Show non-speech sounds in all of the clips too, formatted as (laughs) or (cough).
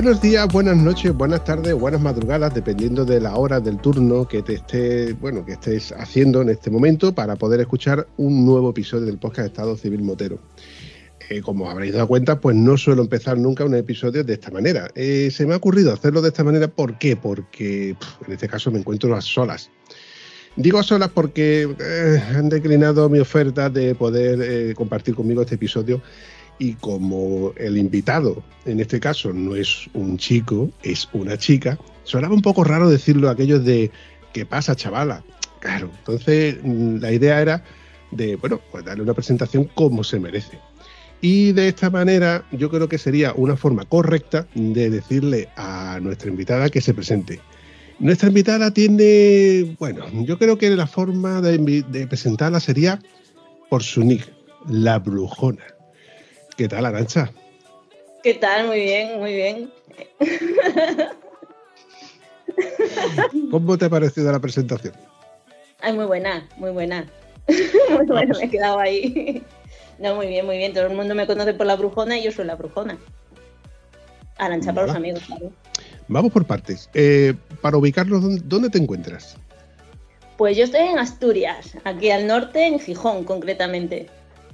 Buenos días, buenas noches, buenas tardes, buenas madrugadas, dependiendo de la hora del turno que te esté, bueno, que estés haciendo en este momento para poder escuchar un nuevo episodio del podcast Estado Civil Motero. Eh, como habréis dado cuenta, pues no suelo empezar nunca un episodio de esta manera. Eh, se me ha ocurrido hacerlo de esta manera, ¿por qué? Porque en este caso me encuentro a solas. Digo a solas porque eh, han declinado mi oferta de poder compartir conmigo este episodio y como el invitado, en este caso, no es un chico, es una chica, sonaba un poco raro decirlo aquello de ¿qué pasa, chavala? Claro, entonces mm, la idea era de, bueno, pues darle una presentación como se merece. Y de esta manera yo creo que sería una forma correcta de decirle a nuestra invitada que se presente. Nuestra invitada tiene, bueno, yo creo que la forma de, de presentarla sería por su nick, la brujona. ¿Qué tal, Arancha? ¿Qué tal? Muy bien, muy bien. ¿Cómo te ha parecido la presentación? Ay, muy buena, muy buena. (laughs) muy buena, me he quedado ahí. No, muy bien, muy bien. Todo el mundo me conoce por la brujona y yo soy la brujona. Arancha para los amigos, claro. Vamos por partes. Eh, para ubicarnos, ¿dónde te encuentras? Pues yo estoy en Asturias, aquí al norte, en Gijón concretamente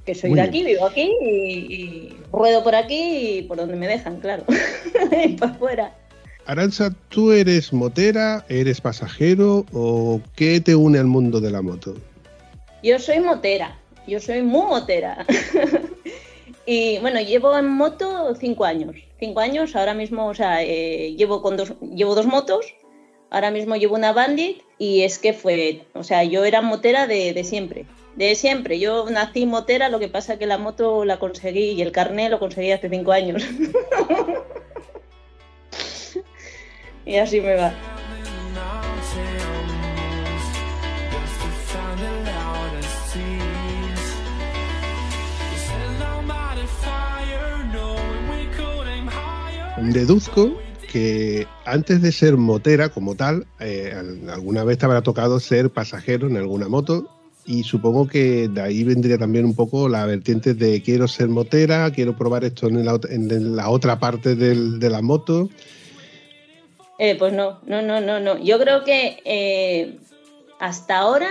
que soy de aquí, vivo aquí y, ruedo por aquí y por donde me dejan, claro, (laughs) para afuera. Aranza, ¿tú eres motera, eres pasajero o qué te une al mundo de la moto? Yo soy motera, yo soy muy motera. (laughs) y bueno, llevo en moto cinco años. Cinco años, ahora mismo, o sea, eh, llevo, con dos, llevo dos motos, ahora mismo llevo una Bandit y es que fue, o sea, yo era motera de, de siempre de siempre. Yo nací motera, lo que pasa es que la moto la conseguí y el carné lo conseguí hace cinco años. (laughs) y así me va. Deduzco que antes de ser motera como tal, eh, alguna vez te habrá tocado ser pasajero en alguna moto y supongo que de ahí vendría también un poco la vertiente de quiero ser motera, quiero probar esto en la, otra parte de la moto. Eh, pues no, no, no, no, no. Yo creo que eh, hasta ahora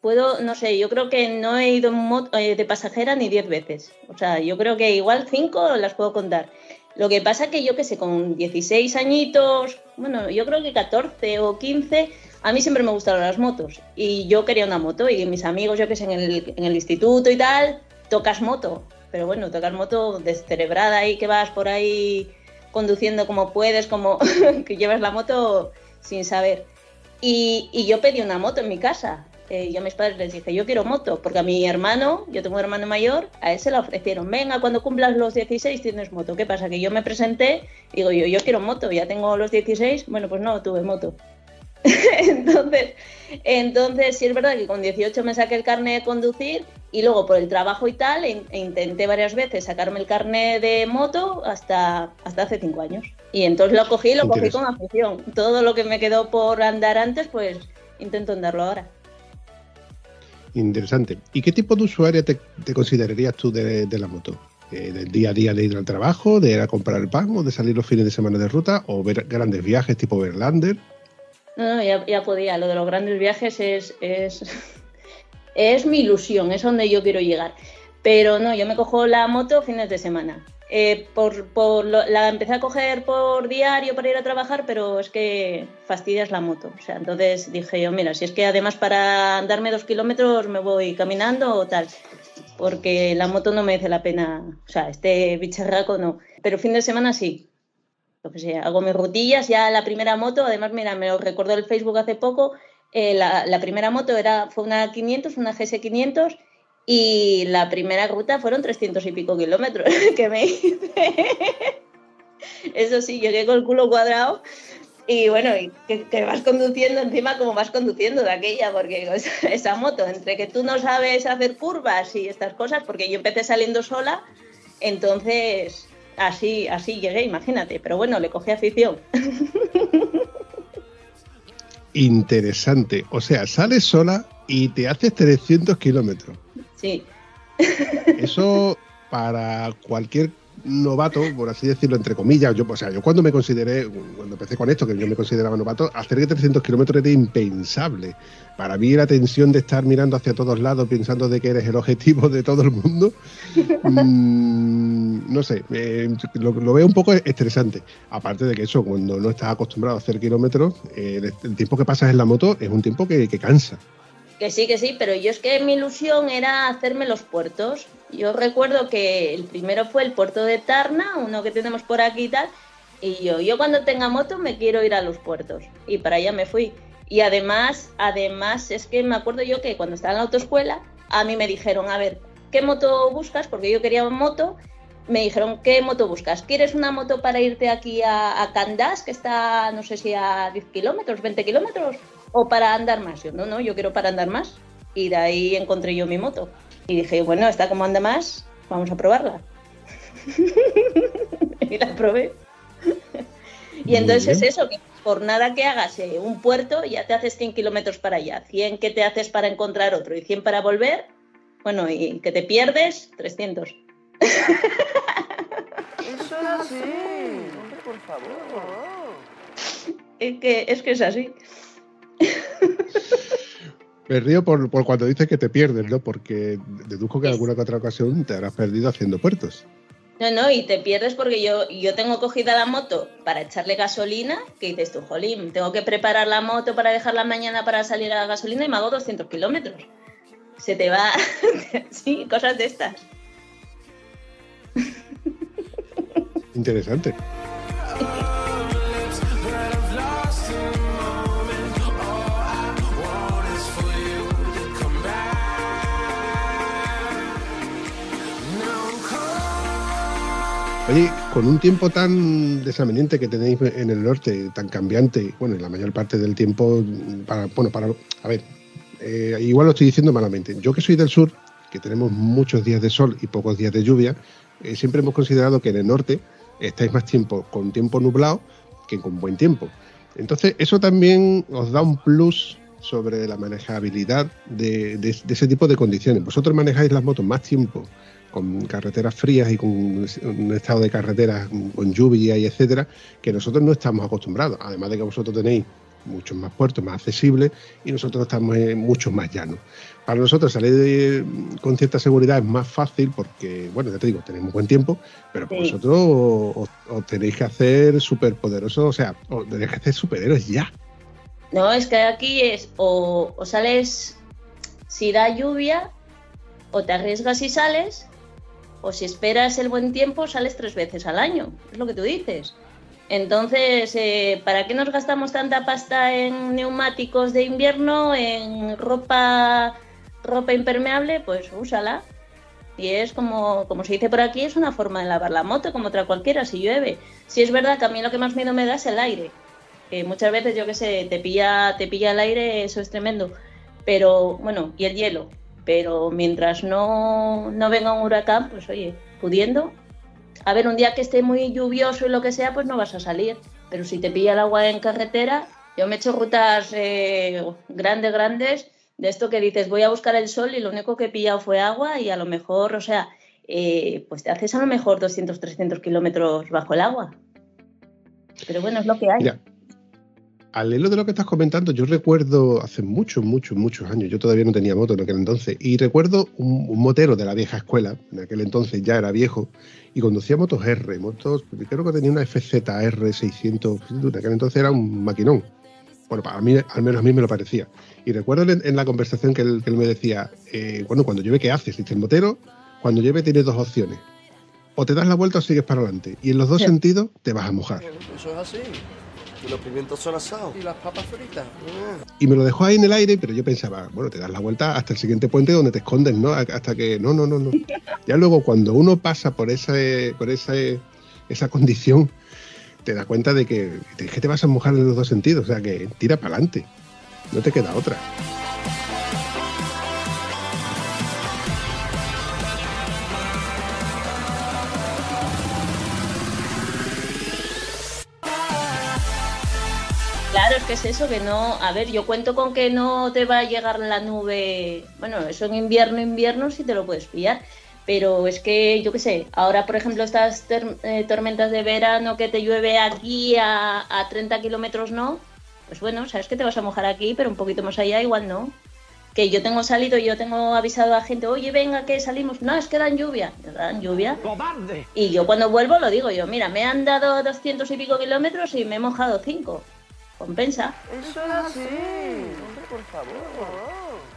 puedo, no sé, yo creo que no he ido eh, de pasajera ni diez veces. O sea, yo creo que igual cinco las puedo contar. Lo que pasa que yo que sé, con 16 añitos, bueno, yo creo que 14 o 15, a mí siempre me gustaron las motos y yo quería una moto y mis amigos, yo que sé, en el, instituto y tal, tocas moto. Pero bueno, tocas moto descerebrada y que vas por ahí conduciendo como puedes, como (laughs) que llevas la moto sin saber. Y yo pedí una moto en mi casa. Eh, yo a mis padres les dije, yo quiero moto, porque a mi hermano, yo tengo un hermano mayor, a él se la ofrecieron, venga, cuando cumplas los 16 tienes moto. ¿Qué pasa? Que yo me presenté, digo yo, yo quiero moto, ya tengo los 16, bueno, pues no, tuve moto. (laughs) entonces, entonces, sí es verdad que con 18 me saqué el carnet de conducir y luego por el trabajo y tal, e intenté varias veces sacarme el carnet de moto hasta, hasta hace 5 años. Y entonces lo cogí lo cogí con afición. Todo lo que me quedó por andar antes, pues intento andarlo ahora. Interesante. ¿Y qué tipo de usuaria te, considerarías tú de, la moto? Eh, ¿Del día a día de ir al trabajo, de ir a comprar el pan o de salir los fines de semana de ruta o ver grandes viajes tipo Verlander? No, no ya, podía. Lo de los grandes viajes es, es, (laughs) es mi ilusión, es donde yo quiero llegar. Pero no, yo me cojo la moto fines de semana. Eh, por, la empecé a coger por diario para ir a trabajar, pero es que fastidias la moto. O sea, entonces dije yo, mira, si es que además para andarme dos kilómetros me voy caminando o tal, porque la moto no merece la pena, o sea, este bicharraco no. Pero fin de semana sí. Lo que sea, hago mis rutillas, ya la primera moto, además, mira, me lo recordó el Facebook hace poco, eh, la, la, primera moto era, fue una 500, una GS500 y la primera ruta fueron 300 y pico kilómetros (laughs) que me hice. Eso sí, llegué con el culo cuadrado y bueno, que, vas conduciendo encima como vas conduciendo de aquella, porque (laughs) esa moto, entre que tú no sabes hacer curvas y estas cosas, porque yo empecé saliendo sola, entonces así, así llegué, imagínate, pero bueno, le cogí afición. Interesante, o sea, sales sola y te haces 300 kilómetros. Sí. Eso para cualquier novato, por así decirlo, entre comillas, yo, o sea, yo cuando me consideré, cuando empecé con esto, que yo me consideraba novato, hacer que 300 kilómetros era impensable. Para mí la tensión de estar mirando hacia todos lados, pensando de que eres el objetivo de todo el mundo, mm, no sé, lo, veo un poco estresante. Aparte de que eso, cuando no estás acostumbrado a hacer kilómetros, el, tiempo que pasas en la moto es un tiempo que cansa. Que sí, que sí, pero yo es que mi ilusión era hacerme los puertos. Yo recuerdo que el primero fue el puerto de Tarna, uno que tenemos por aquí y tal, y yo, yo cuando tenga moto me quiero ir a los puertos. Y para allá me fui. Y además, además, es que me acuerdo yo que cuando estaba en la autoescuela, a mí me dijeron, a ver, ¿qué moto buscas? Porque yo quería moto. Me dijeron, ¿qué moto buscas? ¿Quieres una moto para irte aquí a, a Candás, que está, no sé si a 10 kilómetros, 20 kilómetros? O para andar más. Yo, no, no, yo quiero para andar más. Y de ahí encontré yo mi moto. Y dije, bueno, está como anda más, vamos a probarla. (laughs) y la probé. y entonces es eso, que por nada que hagas eh, un puerto, ya te haces 100 kilómetros para allá, 100 que te haces para encontrar otro y 100 para volver, bueno, y que te pierdes, 300. Eso es así, por favor. Es que, es que es así. Me río por, cuando dices que te pierdes, ¿no? Porque deduzco que en alguna otra ocasión te habrás perdido haciendo puertos. No, no, y te pierdes porque yo, yo tengo cogida la moto para echarle gasolina, que dices tú, jolín, tengo que preparar la moto para dejarla mañana para salir a la gasolina y me hago 200 kilómetros. Se te va, (laughs) sí, cosas de estas. Interesante. Oye, con un tiempo tan desaminente que tenéis en el norte, tan cambiante, bueno, en la mayor parte del tiempo, para, bueno, para, a ver, eh, igual lo estoy diciendo malamente. Yo que soy del sur, que tenemos muchos días de sol y pocos días de lluvia, eh, siempre hemos considerado que en el norte estáis más tiempo con tiempo nublado que con buen tiempo. Entonces, eso también os da un plus sobre la manejabilidad de ese tipo de condiciones. Vosotros manejáis las motos más tiempo con carreteras frías y con un estado de carreteras con lluvia y etcétera, que nosotros no estamos acostumbrados. Además de que vosotros tenéis muchos más puertos, más accesibles, y nosotros estamos en muchos más llanos. Para nosotros salir con cierta seguridad es más fácil porque, bueno, ya te digo, tenemos buen tiempo, pero vosotros os, tenéis que hacer súper poderosos, o sea, os tenéis que hacer superhéroes ya. No, es que aquí es o, o sales si da lluvia, o te arriesgas y sales, o si esperas el buen tiempo, sales tres veces al año. Es lo que tú dices. Entonces, eh, ¿para qué nos gastamos tanta pasta en neumáticos de invierno, en ropa, ropa impermeable? Pues úsala. Y es como, como se dice por aquí, es una forma de lavar la moto, como otra cualquiera, si llueve. Si es verdad que a mí lo que más miedo me da es el aire. Que muchas veces, yo qué sé, te pilla, te pilla el aire, eso es tremendo. Pero, bueno, y el hielo pero mientras no, venga un huracán, pues oye, pudiendo, a ver, un día que esté muy lluvioso y lo que sea, pues no vas a salir, pero si te pilla el agua en carretera, yo me he hecho rutas eh, grandes, grandes, de esto que dices, voy a buscar el sol y lo único que he pillado fue agua y a lo mejor, o sea, eh, pues te haces a lo mejor 200, 300 kilómetros bajo el agua. Pero bueno, es lo que hay. Al hilo de lo que estás comentando, yo recuerdo hace muchos, muchos, muchos años, yo todavía no tenía moto en aquel entonces, y recuerdo un, un motero de la vieja escuela, en aquel entonces ya era viejo, y conducía motos R, motos, creo que tenía una FZR 600, en aquel entonces era un maquinón. Bueno, para mí, al menos a mí me lo parecía. Y recuerdo en, en la conversación que él, que él me decía, eh, bueno, cuando llueve, ¿qué haces? Dice, el motero, cuando llueve tienes dos opciones. O te das la vuelta o sigues para adelante. Y en los dos Sí. sentidos te vas a mojar. Eso es así. Y los pimientos son asados. Y las papas fritas. Y me lo dejó ahí en el aire, pero yo pensaba, bueno, te das la vuelta hasta el siguiente puente donde te escondes, ¿no? Hasta que. No, no, no, no. (laughs) Ya luego, cuando uno pasa por esa, por esa, esa condición, te das cuenta de que, de que te vas a mojar en los dos sentidos. O sea, que tira para adelante. No te queda otra. Que es eso, que no. A ver, yo cuento con que no te va a llegar la nube. Bueno, eso en invierno, invierno sí te lo puedes pillar. Pero es que, yo qué sé, ahora por ejemplo estas ter- eh, tormentas de verano que te llueve aquí a, a 30 kilómetros, no. Pues bueno, sabes que te vas a mojar aquí, pero un poquito más allá igual no. Que yo tengo salido, yo tengo avisado a gente, oye, venga, que salimos. No, es que dan lluvia. Dan lluvia. Y yo cuando vuelvo lo digo yo, mira, me han dado 200 y pico kilómetros y me he mojado 5. Compensa. Eso es así. Hombre, por favor.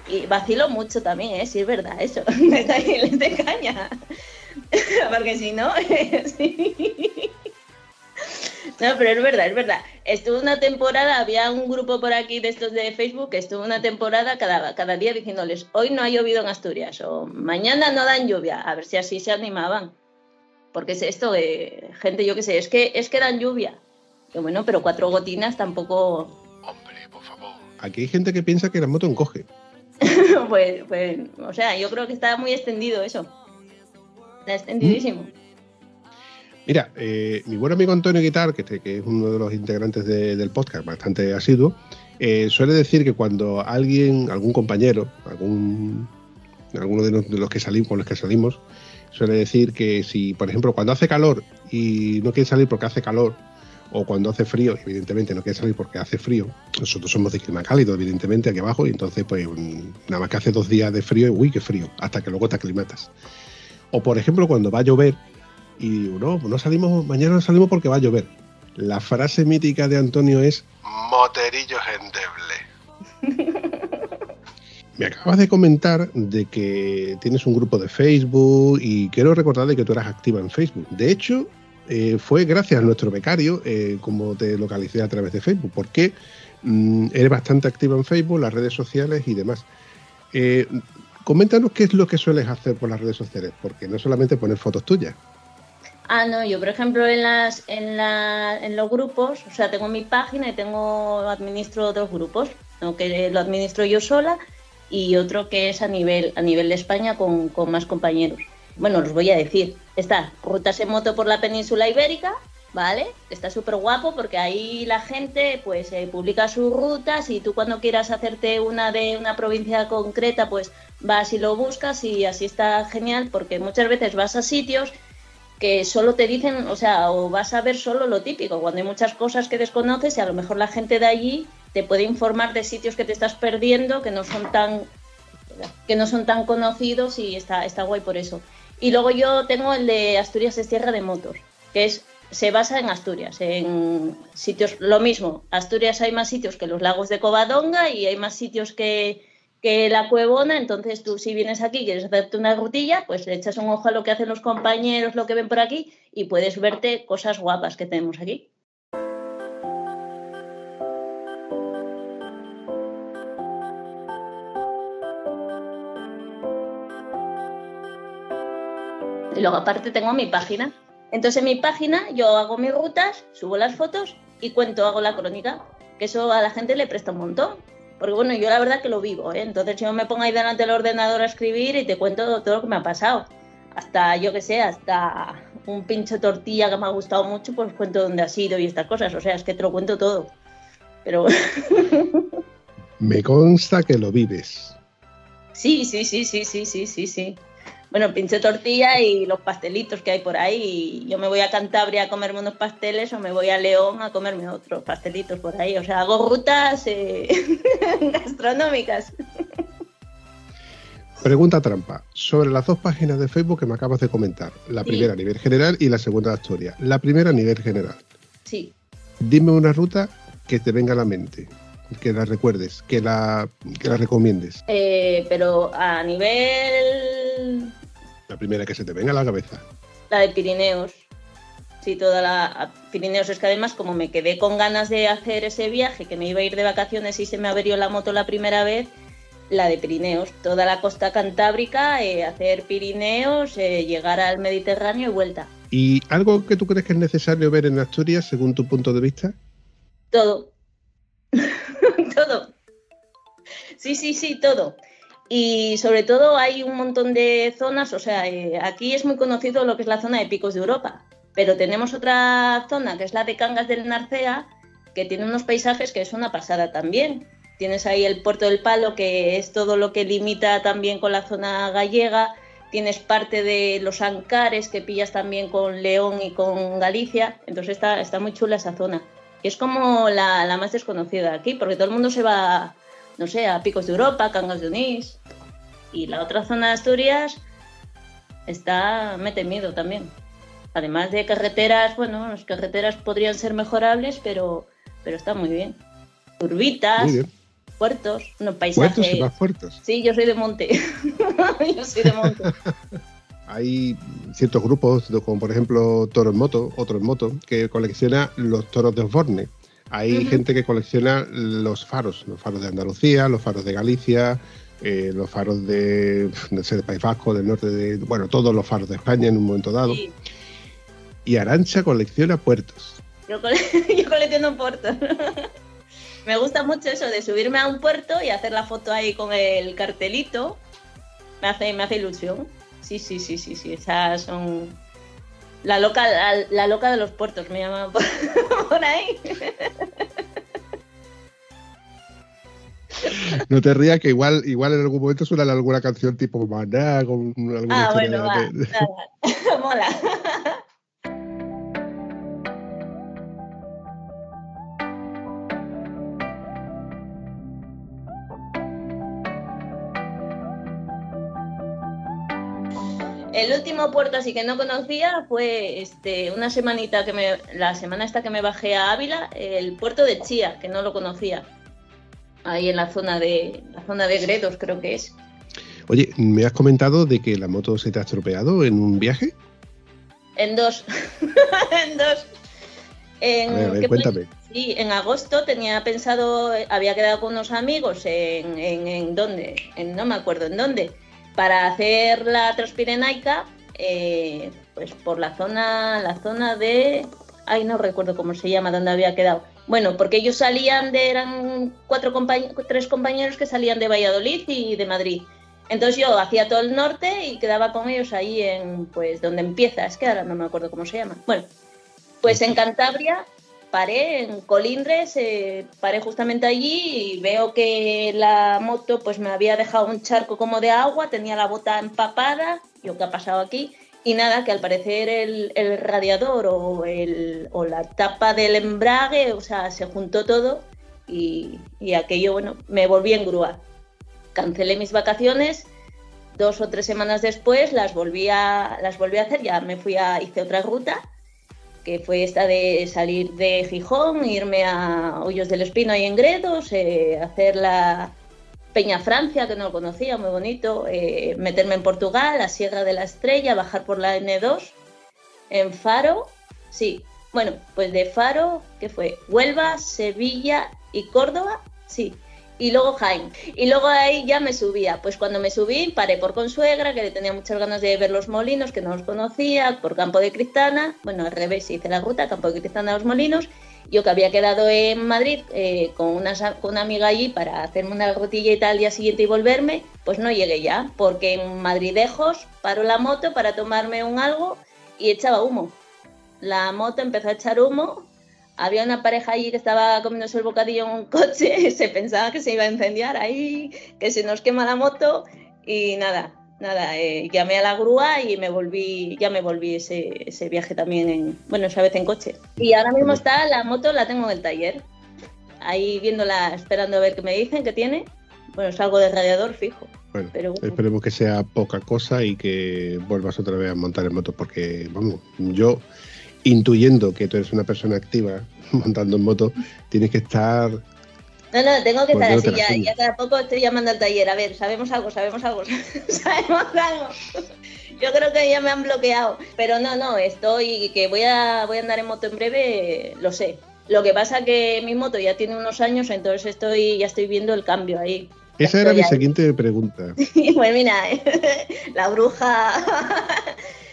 Y vacilo mucho también, ¿eh? Sí, es verdad, eso. (laughs) Me cae de caña. (laughs) Porque si no, (laughs) sí. No, pero es verdad, es verdad. Estuve una temporada, había un grupo por aquí de estos de Facebook que estuvo una temporada cada, cada día diciéndoles, hoy no ha llovido en Asturias o mañana no dan lluvia, a ver si así se animaban. Porque es esto de gente, yo qué sé, es que, es que dan lluvia. Que bueno, pero cuatro gotinas tampoco Hombre, por favor. Aquí hay gente que piensa que la moto encoge. (laughs) pues, pues, o sea, yo creo que está muy extendido eso. Está extendidísimo. Mira, eh, mi buen amigo Antonio Guitar, que, este- que es uno de los integrantes de- del podcast, bastante asiduo, eh, suele decir que cuando alguien, algún compañero, algún, alguno de los, de los que salimos, con los que salimos, suele decir que si, por ejemplo, cuando hace calor y no quiere salir porque hace calor, o cuando hace frío, evidentemente no quiere salir porque hace frío, nosotros somos de clima cálido, evidentemente, aquí abajo, y entonces, pues, nada más que hace dos días de frío, y uy, qué frío, hasta que luego te aclimatas. O, por ejemplo, cuando va a llover, y no, no salimos, mañana no salimos porque va a llover. La frase mítica de Antonio es Moterillos endeble. (laughs) Me acabas de comentar de que tienes un grupo de Facebook y quiero recordar de que tú eras activa en Facebook. De hecho, eh, fue gracias a nuestro becario eh, como te localicé a través de Facebook, porque mm, eres bastante activa en Facebook, las redes sociales y demás. Eh, coméntanos qué es lo que sueles hacer por las redes sociales, porque no solamente poner fotos tuyas. Ah, no, yo por ejemplo en las en, la, en los grupos, o sea, tengo mi página y tengo administro dos grupos, uno que lo administro yo sola y otro que es a nivel a nivel de España con, con más compañeros. Bueno, os voy a decir, está Rutas en Moto por la península ibérica, ¿vale? Está súper guapo porque ahí la gente pues eh, publica sus rutas y tú cuando quieras hacerte una de una provincia concreta pues vas y lo buscas y así está genial porque muchas veces vas a sitios que solo te dicen, o sea, o vas a ver solo lo típico, cuando hay muchas cosas que desconoces y a lo mejor la gente de allí te puede informar de sitios que te estás perdiendo, que no son tan que no son tan conocidos y está, está guay por eso. Y luego yo tengo el de Asturias es tierra de motos, que es se basa en Asturias, en sitios, lo mismo, Asturias hay más sitios que los lagos de Covadonga y hay más sitios que, que la Cuevona, entonces tú si vienes aquí y quieres hacerte una rutilla, pues le echas un ojo a lo que hacen los compañeros, lo que ven por aquí y puedes verte cosas guapas que tenemos aquí. Y luego aparte tengo mi página. Entonces en mi página yo hago mis rutas, subo las fotos y cuento, hago la crónica, que eso a la gente le presta un montón. Porque bueno, yo la verdad que lo vivo, ¿eh? Entonces yo me pongo ahí delante del ordenador a escribir y te cuento todo lo que me ha pasado. Hasta, yo que sé, hasta un pincho de tortilla que me ha gustado mucho, pues cuento dónde ha sido y estas cosas. O sea, es que te lo cuento todo. Pero (laughs) Me consta que lo vives. sí, sí, sí, sí, sí, sí, sí, sí. Bueno, pinche tortilla y los pastelitos que hay por ahí. Y yo me voy a Cantabria a comerme unos pasteles o me voy a León a comerme otros pastelitos por ahí. O sea, hago rutas eh, (laughs) gastronómicas. Pregunta trampa. Sobre las dos páginas de Facebook que me acabas de comentar. La Sí. primera a nivel general y la segunda de Asturias. La primera a nivel general. Sí. Dime una ruta que te venga a la mente. Que la recuerdes, que la, que la recomiendes. Eh, pero a nivel La primera que se te venga a la cabeza. la de Pirineos. Sí, toda la Pirineos es que además como me quedé con ganas de hacer ese viaje, que me iba a ir de vacaciones y se me averió la moto la primera vez, la de Pirineos, toda la costa cantábrica, eh, hacer Pirineos, eh, llegar al Mediterráneo y vuelta. ¿Y algo que tú crees que es necesario ver en Asturias según tu punto de vista? Todo. (laughs) todo. Sí, sí, sí, todo. Y sobre todo hay un montón de zonas, o sea, eh, aquí es muy conocido lo que es la zona de picos de Europa, pero tenemos otra zona que es la de Cangas del Narcea, que tiene unos paisajes que es una pasada también. Tienes ahí el puerto del Palo, que es todo lo que limita también con la zona gallega. Tienes parte de los Ancares, que pillas también con León y con Galicia. Entonces está, está muy chula esa zona. Y es como la, la más desconocida aquí, porque todo el mundo se va, no sé, a Picos de Europa, Cangas de Onís. Y la otra zona de Asturias está, mete miedo también. Además de carreteras, bueno, las carreteras podrían ser mejorables, pero, pero está muy bien. Curvitas, Muy bien. puertos, unos paisajes. Puertos y más puertos. Sí, yo soy de monte. (laughs) yo soy de monte. (laughs) Hay ciertos grupos, como por ejemplo Toro en Moto, otro en Moto, que colecciona los toros de Osborne. Hay gente que colecciona los faros, los faros de Andalucía, los faros de Galicia, eh, los faros de, no sé, del País Vasco, del norte de, bueno, todos los faros de España en un momento dado. Sí, Y Arancha colecciona puertos. yo, cole- (laughs) yo colecciono puertos. (laughs) Me gusta mucho eso de subirme a un puerto y hacer la foto ahí con el cartelito. Me hace, me hace ilusión. Sí, sí, sí, sí, sí. Esas son. La loca, la, la loca de los puertos me llaman por, (laughs) por ahí. No te rías que igual, igual en algún momento suena alguna canción tipo Maná, con alguna Ah, bueno, va. de- nada. (laughs) Mola. El último puerto así que no conocía fue este, una semanita que me, la semana esta que me bajé a Ávila, el puerto de Chía, que no lo conocía. Ahí en la zona de la zona de Gredos creo que es. Oye, me has comentado de que la moto se te ha estropeado en un viaje. En dos. (laughs) en dos. En, A ver, a ver, cuéntame. Sí, en agosto tenía pensado, había quedado con unos amigos en, en, en dónde, en, no me acuerdo en dónde, para hacer la Transpirenaica, eh, pues por la zona, la zona de, ay no recuerdo cómo se llama, dónde había quedado. Bueno, porque ellos salían de, eran cuatro compañ- tres compañeros que salían de Valladolid y de Madrid. Entonces yo hacía todo el norte y quedaba con ellos ahí en, pues, donde empieza, es que ahora no me acuerdo cómo se llama. Bueno, pues en Cantabria paré en Colindres, eh, paré justamente allí y veo que la moto pues me había dejado un charco como de agua, tenía la bota empapada, yo qué ha pasado aquí, y nada, que al parecer el, el radiador o, el, o la tapa del embrague, o sea, se juntó todo y, y aquello, bueno, me volví en grúa. Cancelé mis vacaciones, dos o tres semanas después las volví a, las volví a hacer, ya me fui a, hice otra ruta que fue esta de salir de Gijón, irme a Hoyos del Espino y en Gredos, eh, hacer la Peña Francia, que no lo conocía, muy bonito, eh, meterme en Portugal, la Sierra de la Estrella, bajar por la N2, en Faro, sí, bueno, pues de Faro, que fue Huelva, Sevilla y Córdoba, sí, y luego Jaén. Y luego ahí ya me subía. Pues cuando me subí, paré por Consuegra, que tenía muchas ganas de ver los molinos, que no los conocía, por Campo de Cristana. Bueno, al revés, hice la ruta, Campo de Cristana a los molinos. Yo que había quedado en Madrid eh, con, una, con una amiga allí para hacerme una rutilla y tal al día siguiente y volverme, pues no llegué ya, porque en Madridejos paró la moto para tomarme un algo y echaba humo. La moto empezó a echar humo había una pareja allí que estaba comiéndose el bocadillo en un coche, (laughs) se pensaba que se iba a incendiar ahí, que se nos quema la moto y nada, nada, eh, llamé a la grúa y me volví, ya me volví ese, ese viaje también, en, bueno, esa vez en coche. Y ahora mismo está, la moto la tengo en el taller, ahí viéndola, esperando a ver qué me dicen que tiene. Bueno, salgo de radiador fijo. Bueno, Pero bueno. esperemos que sea poca cosa y que vuelvas otra vez a montar en moto, porque, vamos, yo intuyendo que tú eres una persona activa (laughs) montando en moto, tienes que estar No, no, tengo que Pues estar así, ya, ya cada poco estoy llamando al taller. A ver, sabemos algo, sabemos algo, (laughs) sabemos algo. Yo creo que ya me han bloqueado. Pero no, no, estoy, que voy a, voy a andar en moto en breve, lo sé. Lo que pasa que mi moto ya tiene unos años, entonces estoy, ya estoy viendo el cambio ahí. Esa era mi ahí. siguiente pregunta. (laughs) Pues mira, la bruja,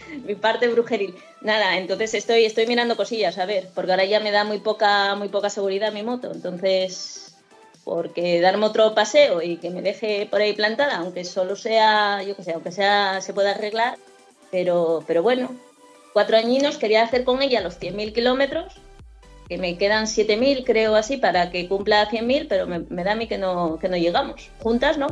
(laughs) mi parte brujeril. Nada, entonces estoy, estoy mirando cosillas, a ver, porque ahora ya me da muy poca, muy poca seguridad mi moto. Entonces, porque darme otro paseo y que me deje por ahí plantada, aunque solo sea, yo que sé, aunque sea, se pueda arreglar, pero, pero bueno, cuatro añinos quería hacer con ella los 100.000 kilómetros, que me quedan 7.000 creo así para que cumpla 100.000, pero me, me da a mí que no, que no llegamos. Juntas, ¿no?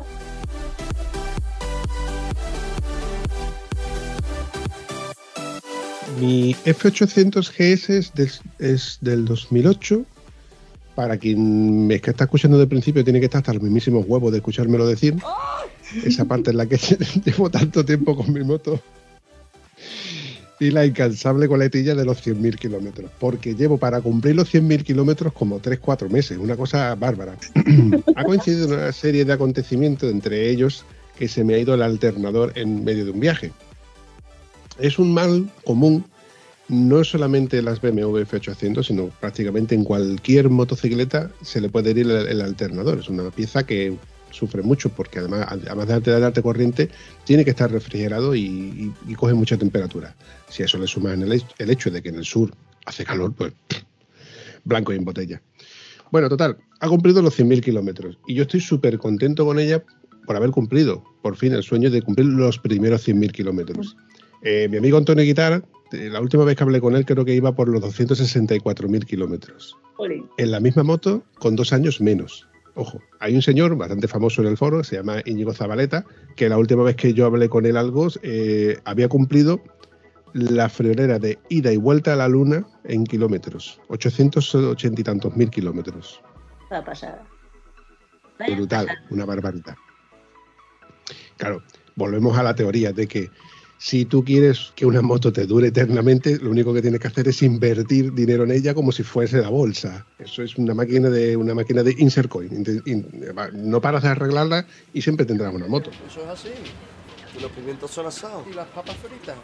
Mi F800 GS es del, es del 2008. Para quien me está escuchando de principio, tiene que estar hasta los mismísimos huevos de escuchármelo decir. Esa parte en la que (laughs) llevo tanto tiempo con mi moto. Y la incansable coletilla de los 100.000 kilómetros. Porque llevo para cumplir los 100.000 kilómetros como 3-4 meses. Una cosa bárbara. (clears throat) ha coincidido una serie de acontecimientos, entre ellos que se me ha ido el alternador en medio de un viaje. Es un mal común no solamente en las BMW F800, sino prácticamente en cualquier motocicleta se le puede ir el, alternador. Es una pieza que sufre mucho porque además, además de darte corriente, tiene que estar refrigerado y, coge mucha temperatura. Si a eso le sumas el, el, hecho de que en el sur hace calor, pues (clears throat) blanco y en botella. Bueno, total, ha cumplido los 100.000 kilómetros y yo estoy súper contento con ella por haber cumplido, por fin, el sueño de cumplir los primeros 100.000 kilómetros. Eh, mi amigo Antonio Guitar, eh, la última vez que hablé con él, creo que iba por los 264.000 kilómetros. En la misma moto, con dos años menos. Ojo, hay un señor bastante famoso en el foro, se llama Íñigo Zabaleta, que la última vez que yo hablé con él algo, eh, había cumplido la friolera de ida y vuelta a la luna en kilómetros. 880 y tantos mil kilómetros. Va pasada. Vaya Brutal, pasada. una barbaridad. Claro, volvemos a la teoría de que si tú quieres que una moto te dure eternamente, lo único que tienes que hacer es invertir dinero en ella como si fuese la bolsa. Eso es una máquina de una máquina de insert coin. In, in, no paras de arreglarla y siempre tendrás una moto. Eso es así. Y los pimientos son asados. Y las papas fritas.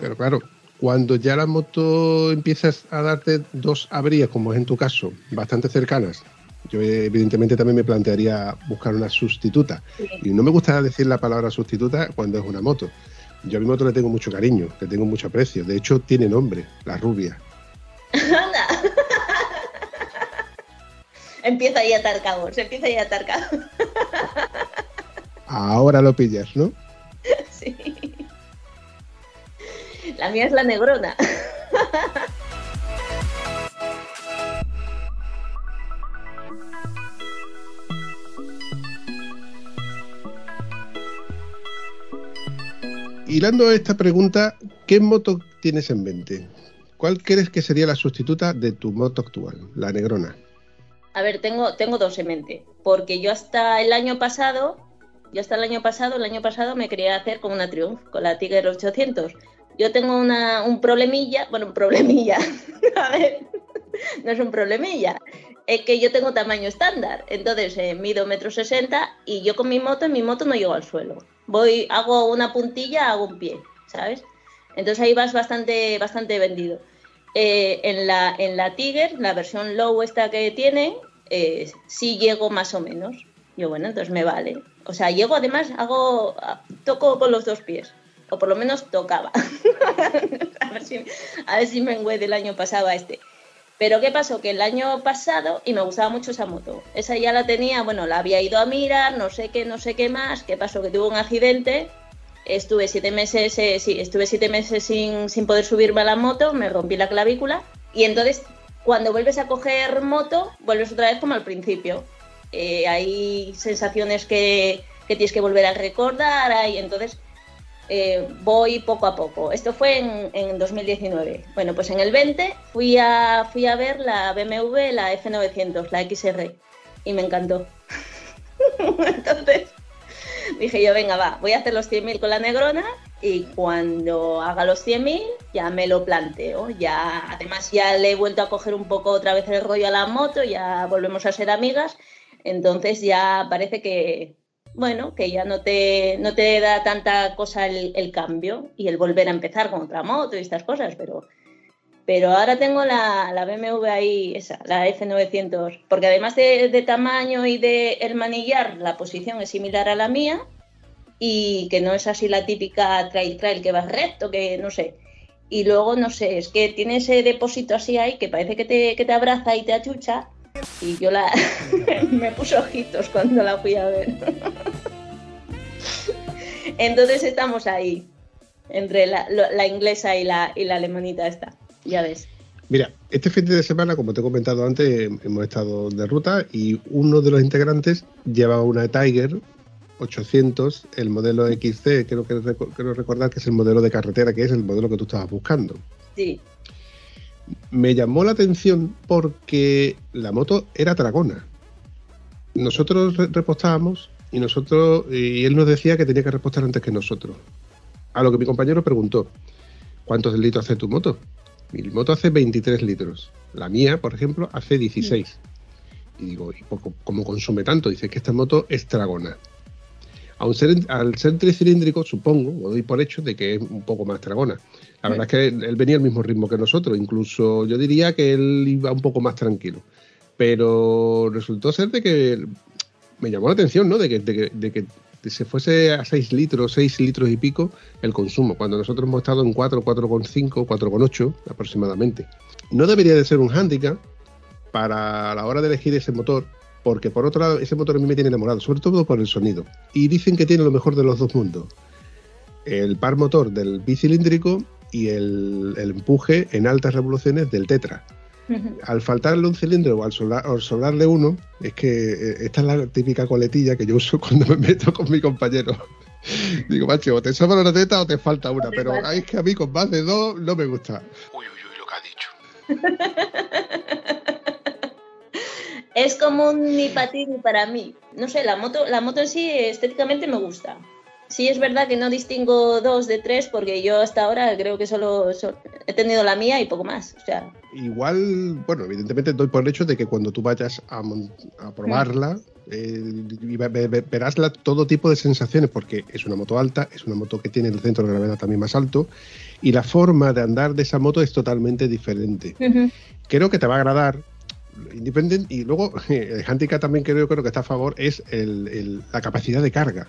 Pero claro, cuando ya la moto empiezas a darte dos averías, como es en tu caso, bastante cercanas, yo evidentemente también me plantearía buscar una sustituta. Y no me gusta decir la palabra sustituta cuando es una moto. Yo a mi moto le tengo mucho cariño, le tengo mucho aprecio. De hecho, tiene nombre, la rubia. Anda. (laughs) empieza ahí a atar cabos, empieza ahí a atar cabos. Ahora lo pillas, ¿no? (laughs) Sí. La mía es la negrona. Hilando a esta pregunta, ¿qué moto tienes en mente? ¿Cuál crees que sería la sustituta de tu moto actual, la Negrona? A ver, tengo, tengo dos en mente, porque yo hasta el año pasado, yo hasta el año pasado, el año pasado me quería hacer con una Triumph, con la Tiger 800. Yo tengo una, un problemilla, bueno, un problemilla, (laughs) a ver, no es un problemilla, es que yo tengo tamaño estándar, entonces eh, mido metro sesenta y yo con mi moto, en mi moto no llego al suelo. Voy, hago una puntilla, hago un pie, ¿sabes? Entonces ahí vas bastante, bastante vendido. Eh, en, la, en la Tiger, la versión low esta que tiene, eh, sí llego más o menos. Yo, bueno, entonces me vale. O sea, llego además, hago, toco con los dos pies. O por lo menos tocaba. (laughs) a, ver si, a ver si me enguede el año pasado a este. Pero ¿qué pasó? Que el año pasado, y me gustaba mucho esa moto, esa ya la tenía, bueno, la había ido a mirar, no sé qué, no sé qué más, ¿qué pasó? Que tuvo un accidente, estuve siete meses, eh, estuve siete meses sin, sin, poder subirme a la moto, me rompí la clavícula, y entonces cuando vuelves a coger moto, vuelves otra vez como al principio. Eh, hay sensaciones que, que, tienes que volver a recordar, hay, entonces eh, voy poco a poco. Esto fue en, en, 2019. Bueno, pues en el 20 fui a, fui a ver la BMW, la F900, la XR, y me encantó. (laughs) Entonces dije yo, venga, va, voy a hacer los 100.000 con la Negrona y cuando haga los 100.000 ya me lo planteo. Ya, además ya le he vuelto a coger un poco otra vez el rollo a la moto, ya volvemos a ser amigas. Entonces ya parece que, bueno, que ya no te, no te da tanta cosa el, cambio y el volver a empezar con otra moto y estas cosas, pero, pero ahora tengo la, la BMW ahí, esa, la F900, porque además de, tamaño y de el manillar, la posición es similar a la mía y que no es así la típica trail trail que va recto, que no sé. Y luego, no sé, es que tiene ese depósito así ahí que parece que te, que te abraza y te achucha y yo la (laughs) me puso ojitos cuando la fui a ver. Entonces estamos ahí, entre la, inglesa y la, y la alemanita esta, ya ves. Mira, este fin de semana, como te he comentado antes, hemos estado de ruta y uno de los integrantes lleva una Tiger 800, el modelo XC, creo que quiero recordar que es el modelo de carretera, que es el modelo que tú estabas buscando. Sí me llamó la atención porque la moto era Dragona. Nosotros repostábamos y nosotros y él nos decía que tenía que repostar antes que nosotros. A lo que mi compañero preguntó, ¿cuántos litros hace tu moto? Mi moto hace 23 litros. La mía, por ejemplo, hace 16. Y digo, ¿y cómo consume tanto? Dice que esta moto es Dragona. Al ser, al ser tricilíndrico, supongo, o doy por hecho, de que es un poco más Dragona. La verdad es que él venía al mismo ritmo que nosotros, incluso yo diría que él iba un poco más tranquilo. Pero resultó ser de que me llamó la atención, ¿no? De que, de que, se fuese a 6 litros, 6 litros y pico el consumo, cuando nosotros hemos estado en 4, 4,5, 4,8 aproximadamente. No debería de ser un hándicap para la hora de elegir ese motor, porque por otro lado, ese motor a mí me tiene enamorado, sobre todo por el sonido. Y dicen que tiene lo mejor de los dos mundos. El par motor del bicilíndrico y el, empuje en altas revoluciones del Tetra. Al faltarle un cilindro o al, sobrarle uno, es que eh, esta es la típica coletilla que yo uso (laughs) cuando me meto con mi compañero. Digo, macho, o te sobra una teta o te falta una, pero es que a mí con más de dos no me gusta. Uy, uy, uy, lo que ha dicho. (laughs) es como un ni para ti ni para mí. No sé, la moto, la moto en sí estéticamente me gusta sí es verdad que no distingo dos de tres porque yo hasta ahora creo que solo, he tenido la mía y poco más. O sea. Igual, bueno, evidentemente doy por el hecho de que cuando tú vayas a, probarla, eh, verás todo tipo de sensaciones porque es una moto alta, es una moto que tiene el centro de gravedad también más alto y la forma de andar de esa moto es totalmente diferente. Creo que te va a agradar, Independiente y luego (laughs) el handicap también creo, creo que está a favor es la capacidad de carga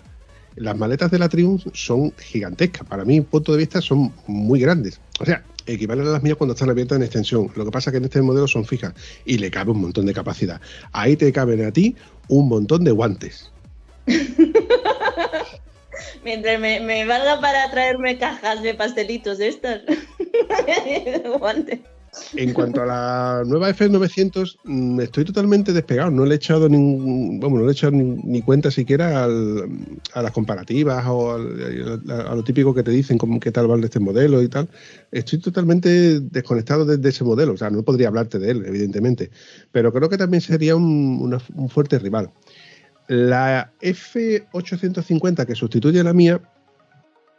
las maletas de la Triumph son gigantescas. Para mi punto de vista son muy grandes. O sea, equivalen a las mías cuando están abiertas en extensión. Lo que pasa es que en este modelo son fijas y le cabe un montón de capacidad. Ahí te caben a ti un montón de guantes. (laughs) Mientras me, valga para traerme cajas de pastelitos de estas. (laughs) guantes. En cuanto a la nueva F900, mm, estoy totalmente despegado. No le he echado ni, bueno, no le he echado ni, cuenta siquiera a las comparativas o a lo típico que te dicen, como qué tal vale este modelo y tal. Estoy totalmente desconectado de, ese modelo. O sea, no podría hablarte de él, evidentemente. Pero creo que también sería un, un fuerte rival. La F850 que sustituye a la mía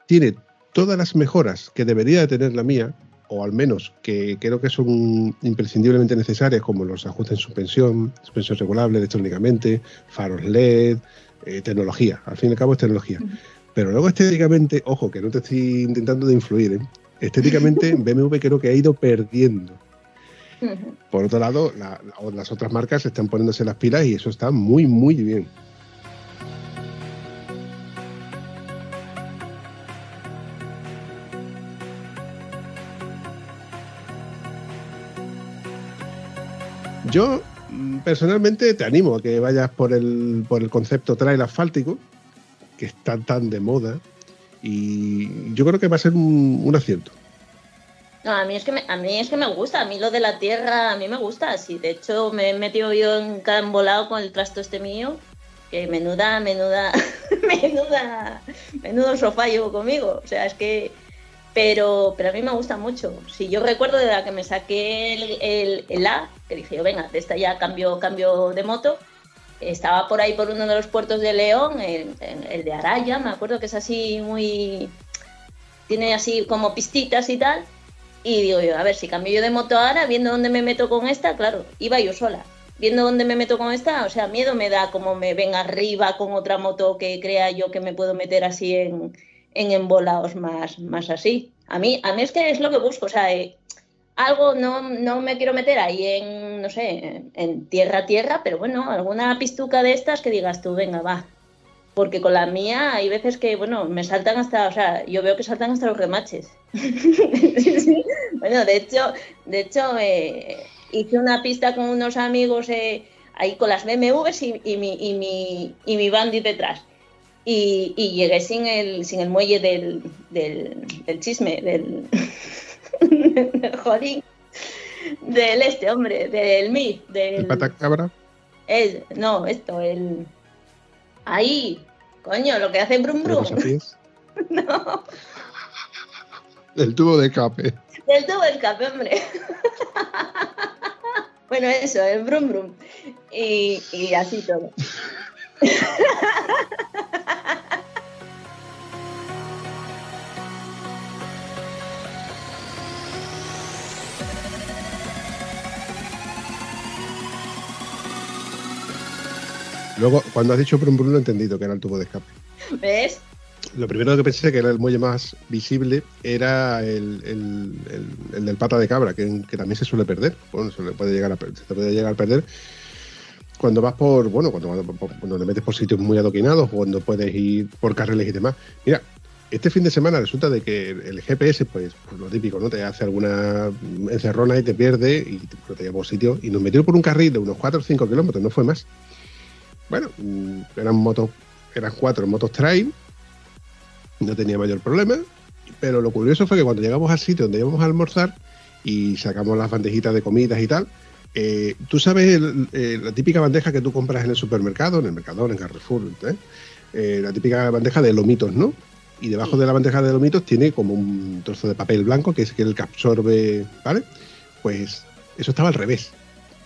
tiene todas las mejoras que debería de tener la mía, o al menos que creo que son imprescindiblemente necesarias, como los ajustes en suspensión, suspensión regulable electrónicamente, faros LED, eh, tecnología. Al fin y al cabo es tecnología. Pero luego estéticamente, ojo, que no te estoy intentando de influir, ¿eh? estéticamente (laughs) BMW creo que ha ido perdiendo. Por otro lado, las otras marcas están poniéndose las pilas y eso está muy, muy bien. Yo mm, personalmente te animo a que vayas por el, por el concepto trail asfáltico, que está tan de moda, y yo creo que va a ser un, acierto. No, a mí, es que me, a mí es que me gusta, a mí lo de la tierra, a mí me gusta, sí, de hecho me he metido yo en embolado con el trasto este mío, que menuda, menuda, (laughs) menuda, menudo sofá llevo conmigo. O sea, es que. Pero, pero a mí me gusta mucho. Si yo recuerdo de la que me saqué el, el, A, que dije yo, venga, de esta ya cambio, cambio de moto, estaba por ahí por uno de los puertos de León, el, el de Araya, me acuerdo que es así muy. tiene así como pistitas y tal. Y digo yo, a ver, si cambio yo de moto ahora, viendo dónde me meto con esta, claro, iba yo sola viendo dónde me meto con esta, o sea, miedo me da como me ven arriba con otra moto que crea yo que me puedo meter así en, en embolados más, más así. A mí, a mí es que es lo que busco, o sea, eh, algo no, no me quiero meter ahí en, no sé, en tierra tierra, pero bueno, alguna pistuca de estas que digas tú, venga, va. Porque con la mía hay veces que, bueno, me saltan hasta, o sea, yo veo que saltan hasta los remaches. (laughs) bueno, de hecho, de hecho, eh, hice una pista con unos amigos eh, ahí con las BMWs y, y, mi, y, mi, y mi bandit detrás. Y, y, llegué sin el, sin el muelle del, del, del chisme, del, del (laughs) jodín, del este, hombre, del MIF. Del, ¿El patacabra? El, no, esto, el... Ahí, coño, lo que hace Brum Brum. (laughs) no. Del tubo de escape. Del tubo de escape, hombre. (laughs) Bueno, eso, el brum brum. Y, y así todo. (laughs) Luego, cuando has dicho brum brum, no he entendido que era el tubo de escape. ¿Ves? Lo primero que pensé que era el muelle más visible era el, el, el, el del pata de cabra, que, que, también se suele perder. Bueno, se, le puede llegar a, se puede llegar a perder cuando vas por, bueno, cuando, le metes por sitios muy adoquinados, o cuando puedes ir por carriles y demás. Mira, este fin de semana resulta de que el GPS, pues, pues lo típico, ¿no? Te hace alguna encerrona y te pierde y te, te lleva un sitio y nos metió por un carril de unos 4 o 5 kilómetros, no fue más. Bueno, eran motos, eran cuatro motos trail, no tenía mayor problema, pero lo curioso fue que cuando llegamos al sitio donde íbamos a almorzar y sacamos las bandejitas de comidas y tal, eh, tú sabes el, eh, la típica bandeja que tú compras en el supermercado, en el Mercador, en Carrefour, eh la típica bandeja de lomitos, ¿no? Y debajo de la bandeja de lomitos tiene como un trozo de papel blanco que es el que absorbe, ¿vale? Pues eso estaba al revés.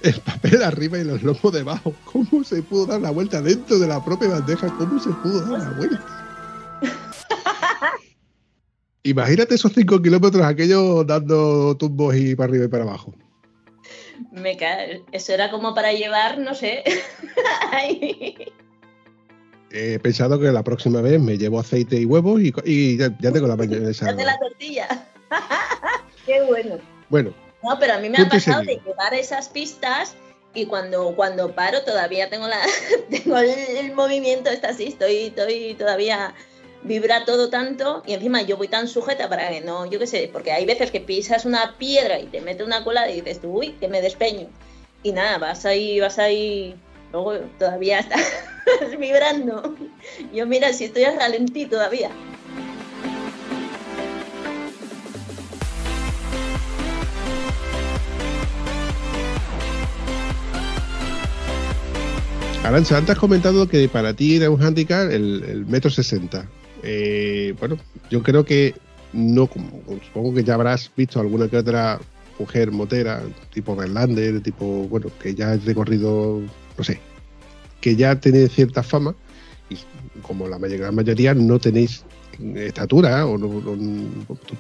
El papel arriba y los lomos debajo. ¿Cómo se pudo dar la vuelta dentro de la propia bandeja? ¿Cómo se pudo dar la vuelta? (laughs) Imagínate esos 5 kilómetros aquellos dando tumbos y para arriba y para abajo. Me cae. Eso era como para llevar, no sé. (laughs) He pensado que la próxima vez me llevo aceite y huevos y, y ya, ya, tengo la (laughs) mayonesa. de la tortilla. (laughs) Qué bueno. Bueno. No, pero a mí me ha pasado de llevar esas pistas y cuando, cuando paro todavía tengo la tengo el, el movimiento, está así, estoy, estoy todavía vibra todo tanto y encima yo voy tan sujeta para que no, yo qué sé, porque hay veces que pisas una piedra y te mete una cola y dices uy, que me despeño. Y nada, vas ahí, vas ahí, luego todavía estás (laughs) vibrando. Yo mira, si estoy a ralentí todavía. Arancha, antes has comentado que para ti era un handicap el metro sesenta. Eh, bueno, yo creo que no, supongo que ya habrás visto alguna que otra mujer motera, tipo Verlander, tipo, bueno, que ya ha recorrido, no sé, que ya tiene cierta fama, y como la mayoría no tenéis estatura, o no,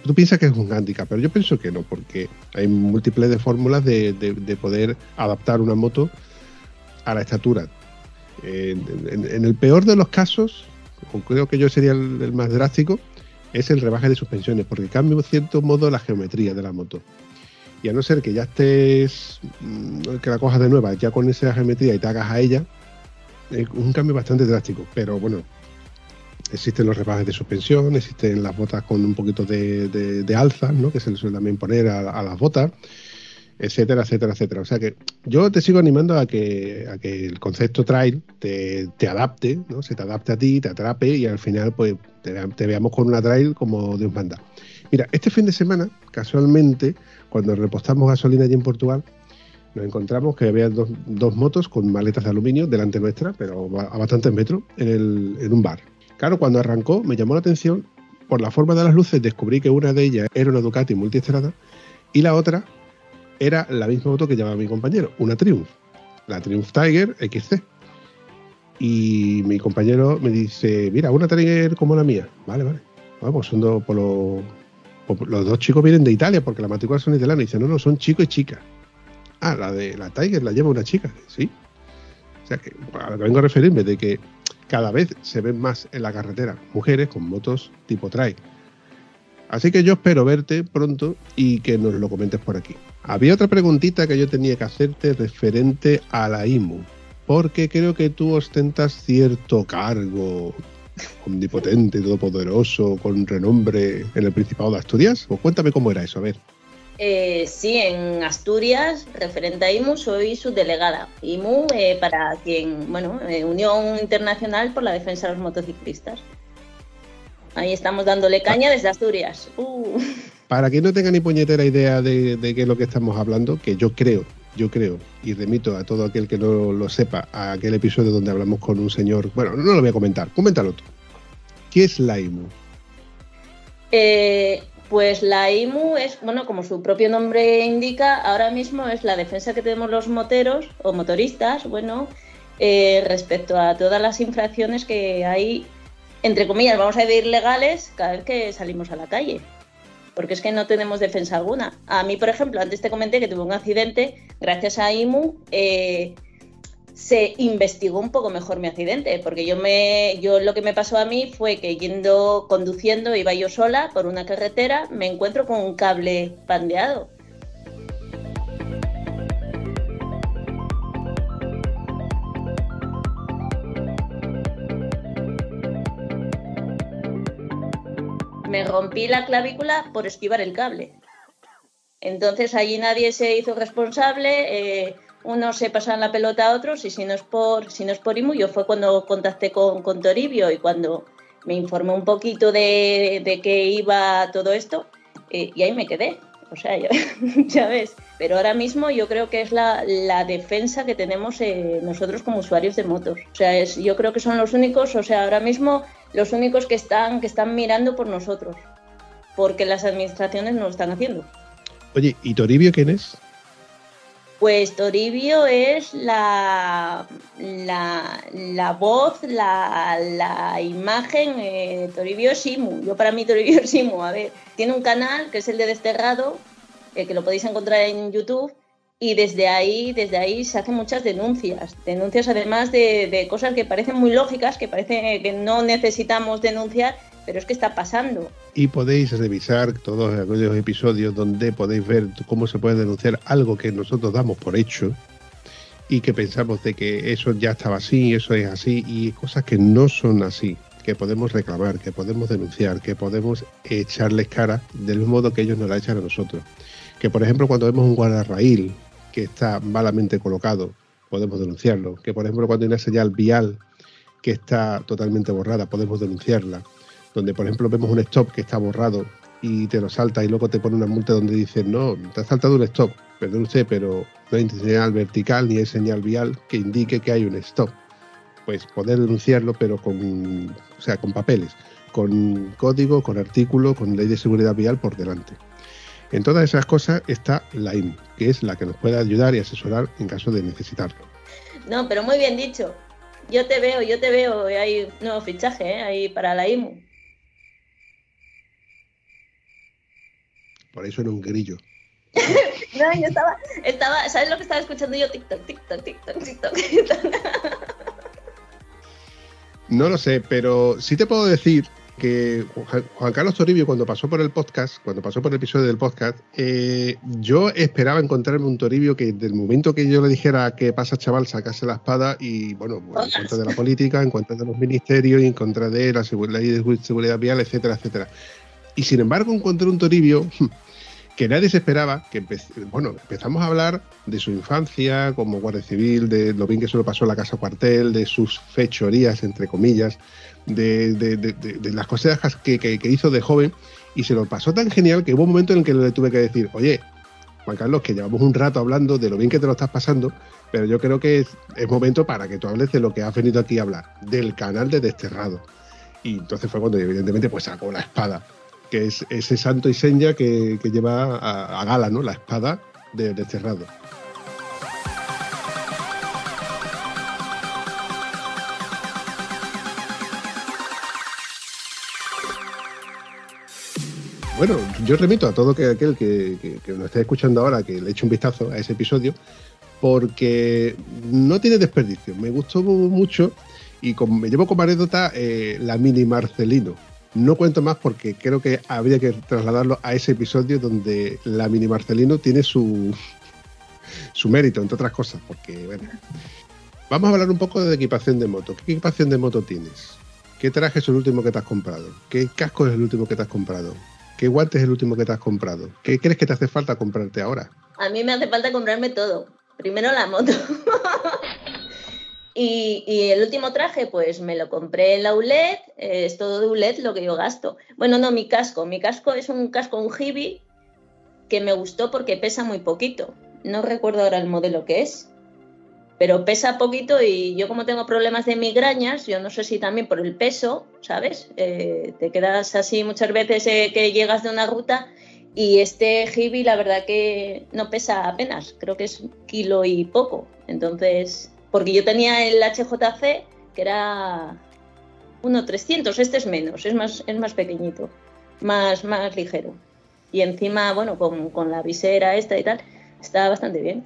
tú, piensas que es un handicap, pero yo pienso que no, porque hay múltiples de fórmulas de, de, de poder adaptar una moto a la estatura. En, el peor de los casos, creo que yo sería el, más drástico, es el rebaje de suspensiones, porque cambia en cierto modo la geometría de la moto. Y a no ser que ya estés, mm, que la cojas de nueva, ya con esa geometría y te hagas a ella, es un cambio bastante drástico. Pero bueno, existen los rebajes de suspensión, existen las botas con un poquito de, de, de alza, ¿no? que se les suele también poner a las botas etcétera, etcétera, etcétera. O sea que yo te sigo animando a que, a que el concepto trail te, te, adapte, ¿no? Se te adapte a ti, te atrape y al final pues te, veamos con una trail como Dios manda. Mira, este fin de semana, casualmente, cuando repostamos gasolina allí en Portugal, nos encontramos que había dos, dos motos con maletas de aluminio delante nuestra, pero a bastantes metros, en, el, en un bar. Claro, cuando arrancó me llamó la atención por la forma de las luces descubrí que una de ellas era una Ducati multiestrada y la otra era la misma moto que llevaba mi compañero, una Triumph, la Triumph Tiger XC. Y mi compañero me dice, mira, una Tiger como la mía. Vale, vale. Vamos, son dos, por por los dos chicos vienen de Italia porque la matrícula son italianas. Y dice, no, no, son chico y chica. Ah, la de la Tiger la lleva una chica, sí. O sea que lo que vengo a referirme de que cada vez se ven más en la carretera mujeres con motos tipo trike. Así que yo espero verte pronto y que nos lo comentes por aquí. Había otra preguntita que yo tenía que hacerte referente a la IMU, porque creo que tú ostentas cierto cargo omnipotente, todopoderoso, con renombre en el Principado de Asturias. Pues cuéntame cómo era eso, a ver. Eh, sí, en Asturias, referente a IMU, soy su delegada. IMU, eh, para quien, bueno, eh, Unión Internacional por la Defensa de los Motociclistas. Ahí estamos dándole caña desde Asturias. Uh. Para quien no tenga ni puñetera idea de, qué es lo que estamos hablando, que yo creo, yo creo, y remito a todo aquel que no lo sepa, a aquel episodio donde hablamos con un señor, bueno, no lo voy a comentar, coméntalo tú. ¿Qué es la IMU? Eh, pues la IMU es, bueno, como su propio nombre indica, ahora mismo es la defensa que tenemos los moteros o motoristas, bueno, eh, respecto a todas las infracciones que hay, entre comillas, vamos a decir legales cada vez que salimos a la calle. Porque es que no tenemos defensa alguna. A mí, por ejemplo, antes te comenté que tuve un accidente, gracias a IMU, eh, se investigó un poco mejor mi accidente, porque yo me, yo lo que me pasó a mí fue que yendo, conduciendo, iba yo sola por una carretera, me encuentro con un cable pandeado. Me rompí la clavícula por esquivar el cable. Entonces allí nadie se hizo responsable. Eh, unos se pasan la pelota a otros y si no es por, si no es por IMU, yo fue cuando contacté con, con Toribio y cuando me informé un poquito de, de qué iba todo esto eh, y ahí me quedé. O sea, (laughs) ya, ves. Pero ahora mismo yo creo que es la, la defensa que tenemos eh, nosotros como usuarios de motos. O sea, es, yo creo que son los únicos, o sea, ahora mismo los únicos que están, que están mirando por nosotros. Porque las administraciones no lo están haciendo. Oye, ¿y Toribio quién es? Pues Toribio es la, la, voz, la, imagen. Eh, Toribio Simu. Yo para mí Toribio (laughs) Simu. A ver, tiene un canal que es el de Desterrado, eh, que lo podéis encontrar en YouTube. Y desde ahí, desde ahí se hacen muchas denuncias. Denuncias además de, de cosas que parecen muy lógicas, que parece que no necesitamos denunciar, pero es que está pasando. Y podéis revisar todos aquellos episodios donde podéis ver cómo se puede denunciar algo que nosotros damos por hecho y que pensamos de que eso ya estaba así, eso es así, y cosas que no son así, que podemos reclamar, que podemos denunciar, que podemos echarles cara del modo que ellos nos la echan a nosotros. Que por ejemplo cuando vemos un guardarraíl que está malamente colocado, podemos denunciarlo. Que por ejemplo cuando hay una señal vial que está totalmente borrada, podemos denunciarla donde por ejemplo vemos un stop que está borrado y te lo salta y luego te pone una multa donde dice, no, te ha saltado un stop, perdón usted, pero no hay señal vertical ni hay señal vial que indique que hay un stop. Pues poder denunciarlo, pero con, o sea, con papeles, con código, con artículo, con ley de seguridad vial por delante. En todas esas cosas está la IM, que es la que nos puede ayudar y asesorar en caso de necesitarlo. No, pero muy bien dicho. Yo te veo, yo te veo, hay nuevo fichaje ¿eh? ahí para la IMU. Por eso era un grillo. (laughs) no, yo estaba, estaba, ¿sabes lo que estaba escuchando yo? TikTok, TikTok, TikTok, TikTok. no lo sé, pero sí te puedo decir que Juan Carlos Toribio cuando pasó por el podcast, cuando pasó por el episodio del podcast, eh, yo esperaba encontrarme un Toribio que del momento que yo le dijera que pasa chaval sacase la espada y bueno, en contra de la política, en contra de los ministerios, en contra de la ley de seguridad vial, etcétera, etcétera. Y sin embargo encontré un Toribio (laughs) que nadie se esperaba, que bueno, empezamos a hablar de su infancia como guardia civil, de lo bien que se pasó la casa cuartel, de sus fechorías, entre comillas, de, las cosas que, hizo de joven, y se lo pasó tan genial que hubo un momento en el que le tuve que decir, oye, Juan Carlos, que llevamos un rato hablando de lo bien que te lo estás pasando, pero yo creo que es, es momento para que tú hables de lo que has venido aquí a hablar, del canal de Desterrado Y entonces fue cuando evidentemente pues sacó la espada, que es ese santo y seña que, lleva a, gala, ¿no? La espada de, de Bueno, yo remito a todo aquel que, nos esté escuchando ahora que le eche un vistazo a ese episodio, porque no tiene desperdicio. Me gustó mucho y me llevo como anécdota eh, la mini Marcelino. No cuento más porque creo que habría que trasladarlo a ese episodio donde la mini Marcelino tiene su, (laughs) su mérito, entre otras cosas, porque bueno. Vamos a hablar un poco de equipación de moto. ¿Qué equipación de moto tienes? ¿Qué traje es el último que te has comprado? ¿Qué casco es el último que te has comprado? ¿Qué guante es el último que te has comprado? ¿Qué crees que te hace falta comprarte ahora? A mí me hace falta comprarme todo. Primero la moto. (laughs) y, el último traje, pues me lo compré en la ULED. Es todo de ULED lo que yo gasto. Bueno, no, mi casco. Mi casco es un casco, un Hibi, que me gustó porque pesa muy poquito. No recuerdo ahora el modelo que es pero pesa poquito y yo como tengo problemas de migrañas, yo no sé si también por el peso, ¿sabes? Eh, te quedas así muchas veces eh, que llegas de una ruta y este Hibi la verdad que no pesa apenas, creo que es kilo y poco. Entonces, porque yo tenía el HJC que era 1.300, este es menos, es más, es más pequeñito, más, más ligero. Y encima, bueno, con, con la visera esta y tal, está bastante bien.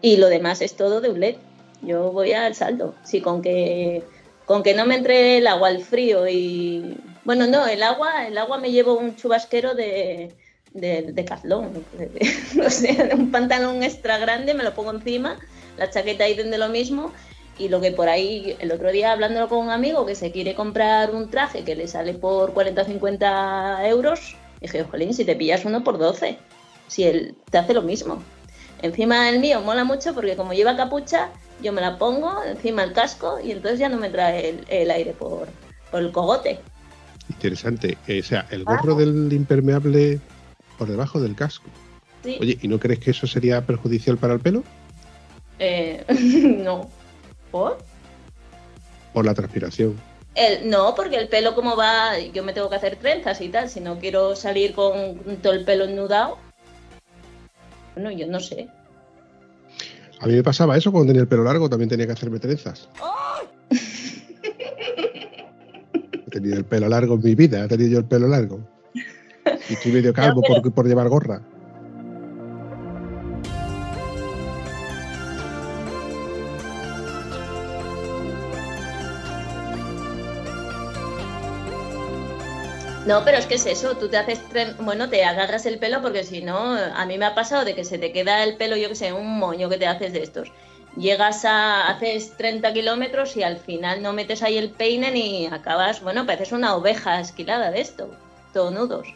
Y lo demás es todo de ULED. Yo voy al saldo. Sí, con que, con que no me entre el agua al frío y... Bueno, no, el agua, el agua me llevo un chubasquero de, de, de (laughs) o sea, un pantalón extra grande, me lo pongo encima, la chaqueta ahí de lo mismo y lo que por ahí, el otro día hablándolo con un amigo que se quiere comprar un traje que le sale por 40 o 50 euros, dije, jolín, si te pillas uno por 12, si él te hace lo mismo. Encima el mío mola mucho porque como lleva capucha, yo me la pongo encima el casco y entonces ya no me trae el, aire por, el cogote. Interesante. Eh, o sea, el gorro del impermeable por debajo del casco. Oye, ¿y no crees que eso sería perjudicial para el pelo? Eh, (laughs) no. ¿Por? Por la transpiración. no, porque el pelo como va, yo me tengo que hacer trenzas y tal, si no quiero salir con todo el pelo enudado, bueno, yo no sé. A mí me pasaba eso cuando tenía el pelo largo, también tenía que hacerme trenzas. he tenido el pelo largo en mi vida, he tenido yo el pelo largo. Y estoy medio (laughs) calvo por, por llevar gorra. No, pero es que es eso, tú te haces, bueno, te agarras el pelo porque si no, a mí me ha pasado de que se te queda el pelo, yo que sé, un moño que te haces de estos. Llegas a, haces 30 kilómetros y al final no metes ahí el peine ni acabas, bueno, pareces una oveja esquilada de esto, todo nudos.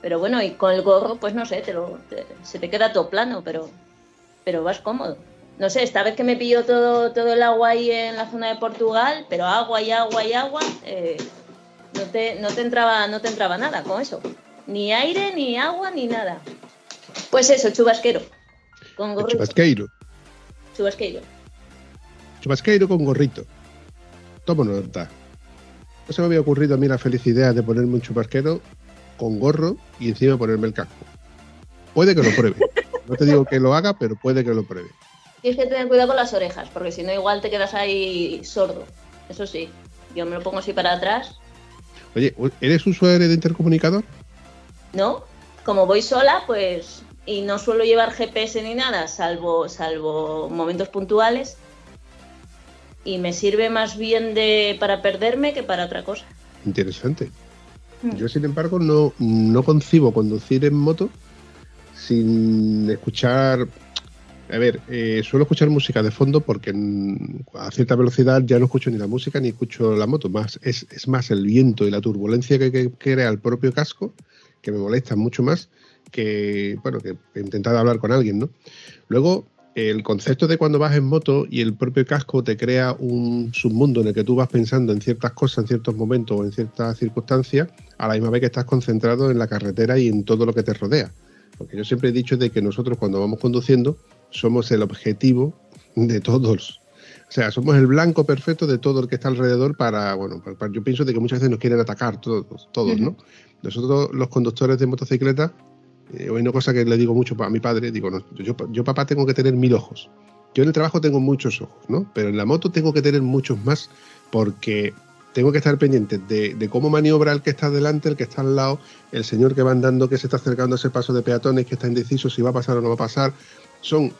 Pero bueno, y con el gorro, pues no sé, te lo, se te queda todo plano, pero, pero vas cómodo. No sé, esta vez que me pilló todo, todo el agua ahí en la zona de Portugal, pero agua y agua y agua, eh, no te, no te, entraba, no te entraba nada con eso. Ni aire, ni agua, ni nada. Pues eso, chubasquero. Con gorrito. Chubasqueiro. Chubasqueiro. Chubasqueiro con gorrito. Tomo nota. No se me había ocurrido a mí la feliz idea de ponerme un chubasquero con gorro y encima ponerme el casco. Puede que lo pruebe. (laughs) No te digo que lo haga, pero puede que lo pruebe. Tienes que tener cuidado con las orejas, porque si no igual te quedas ahí sordo. Eso sí, yo me lo pongo así para atrás Oye, ¿eres usuario de intercomunicador? No, como voy sola, pues, y no suelo llevar GPS ni nada, salvo, salvo momentos puntuales, y me sirve más bien de para perderme que para otra cosa. Interesante. Hmm. Yo, sin embargo, no, no concibo conducir en moto sin escuchar a ver, eh, suelo escuchar música de fondo porque a cierta velocidad ya no escucho ni la música ni escucho la moto. Más, es, más el viento y la turbulencia que, crea el propio casco que me molesta mucho más que, bueno, que intentar hablar con alguien, ¿no? Luego, el concepto de cuando vas en moto y el propio casco te crea un submundo en el que tú vas pensando en ciertas cosas, en ciertos momentos o en ciertas circunstancias, a la misma vez que estás concentrado en la carretera y en todo lo que te rodea. Porque yo siempre he dicho de que nosotros cuando vamos conduciendo somos el objetivo de todos O sea, somos el blanco perfecto de todo el que está alrededor para, bueno, yo pienso de que muchas veces nos quieren atacar todos, todos, ¿no? Nosotros los conductores de motocicleta, eh, hay una cosa que le digo mucho a mi padre, digo, yo, yo papá tengo que tener mil ojos. Yo en el trabajo tengo muchos ojos, ¿no? Pero en la moto tengo que tener muchos más porque tengo que estar pendiente de, cómo maniobra el que está delante, el que está al lado, el señor que va andando, que se está acercando a ese paso de peatones, que está indeciso si va a pasar o no va a pasar. Son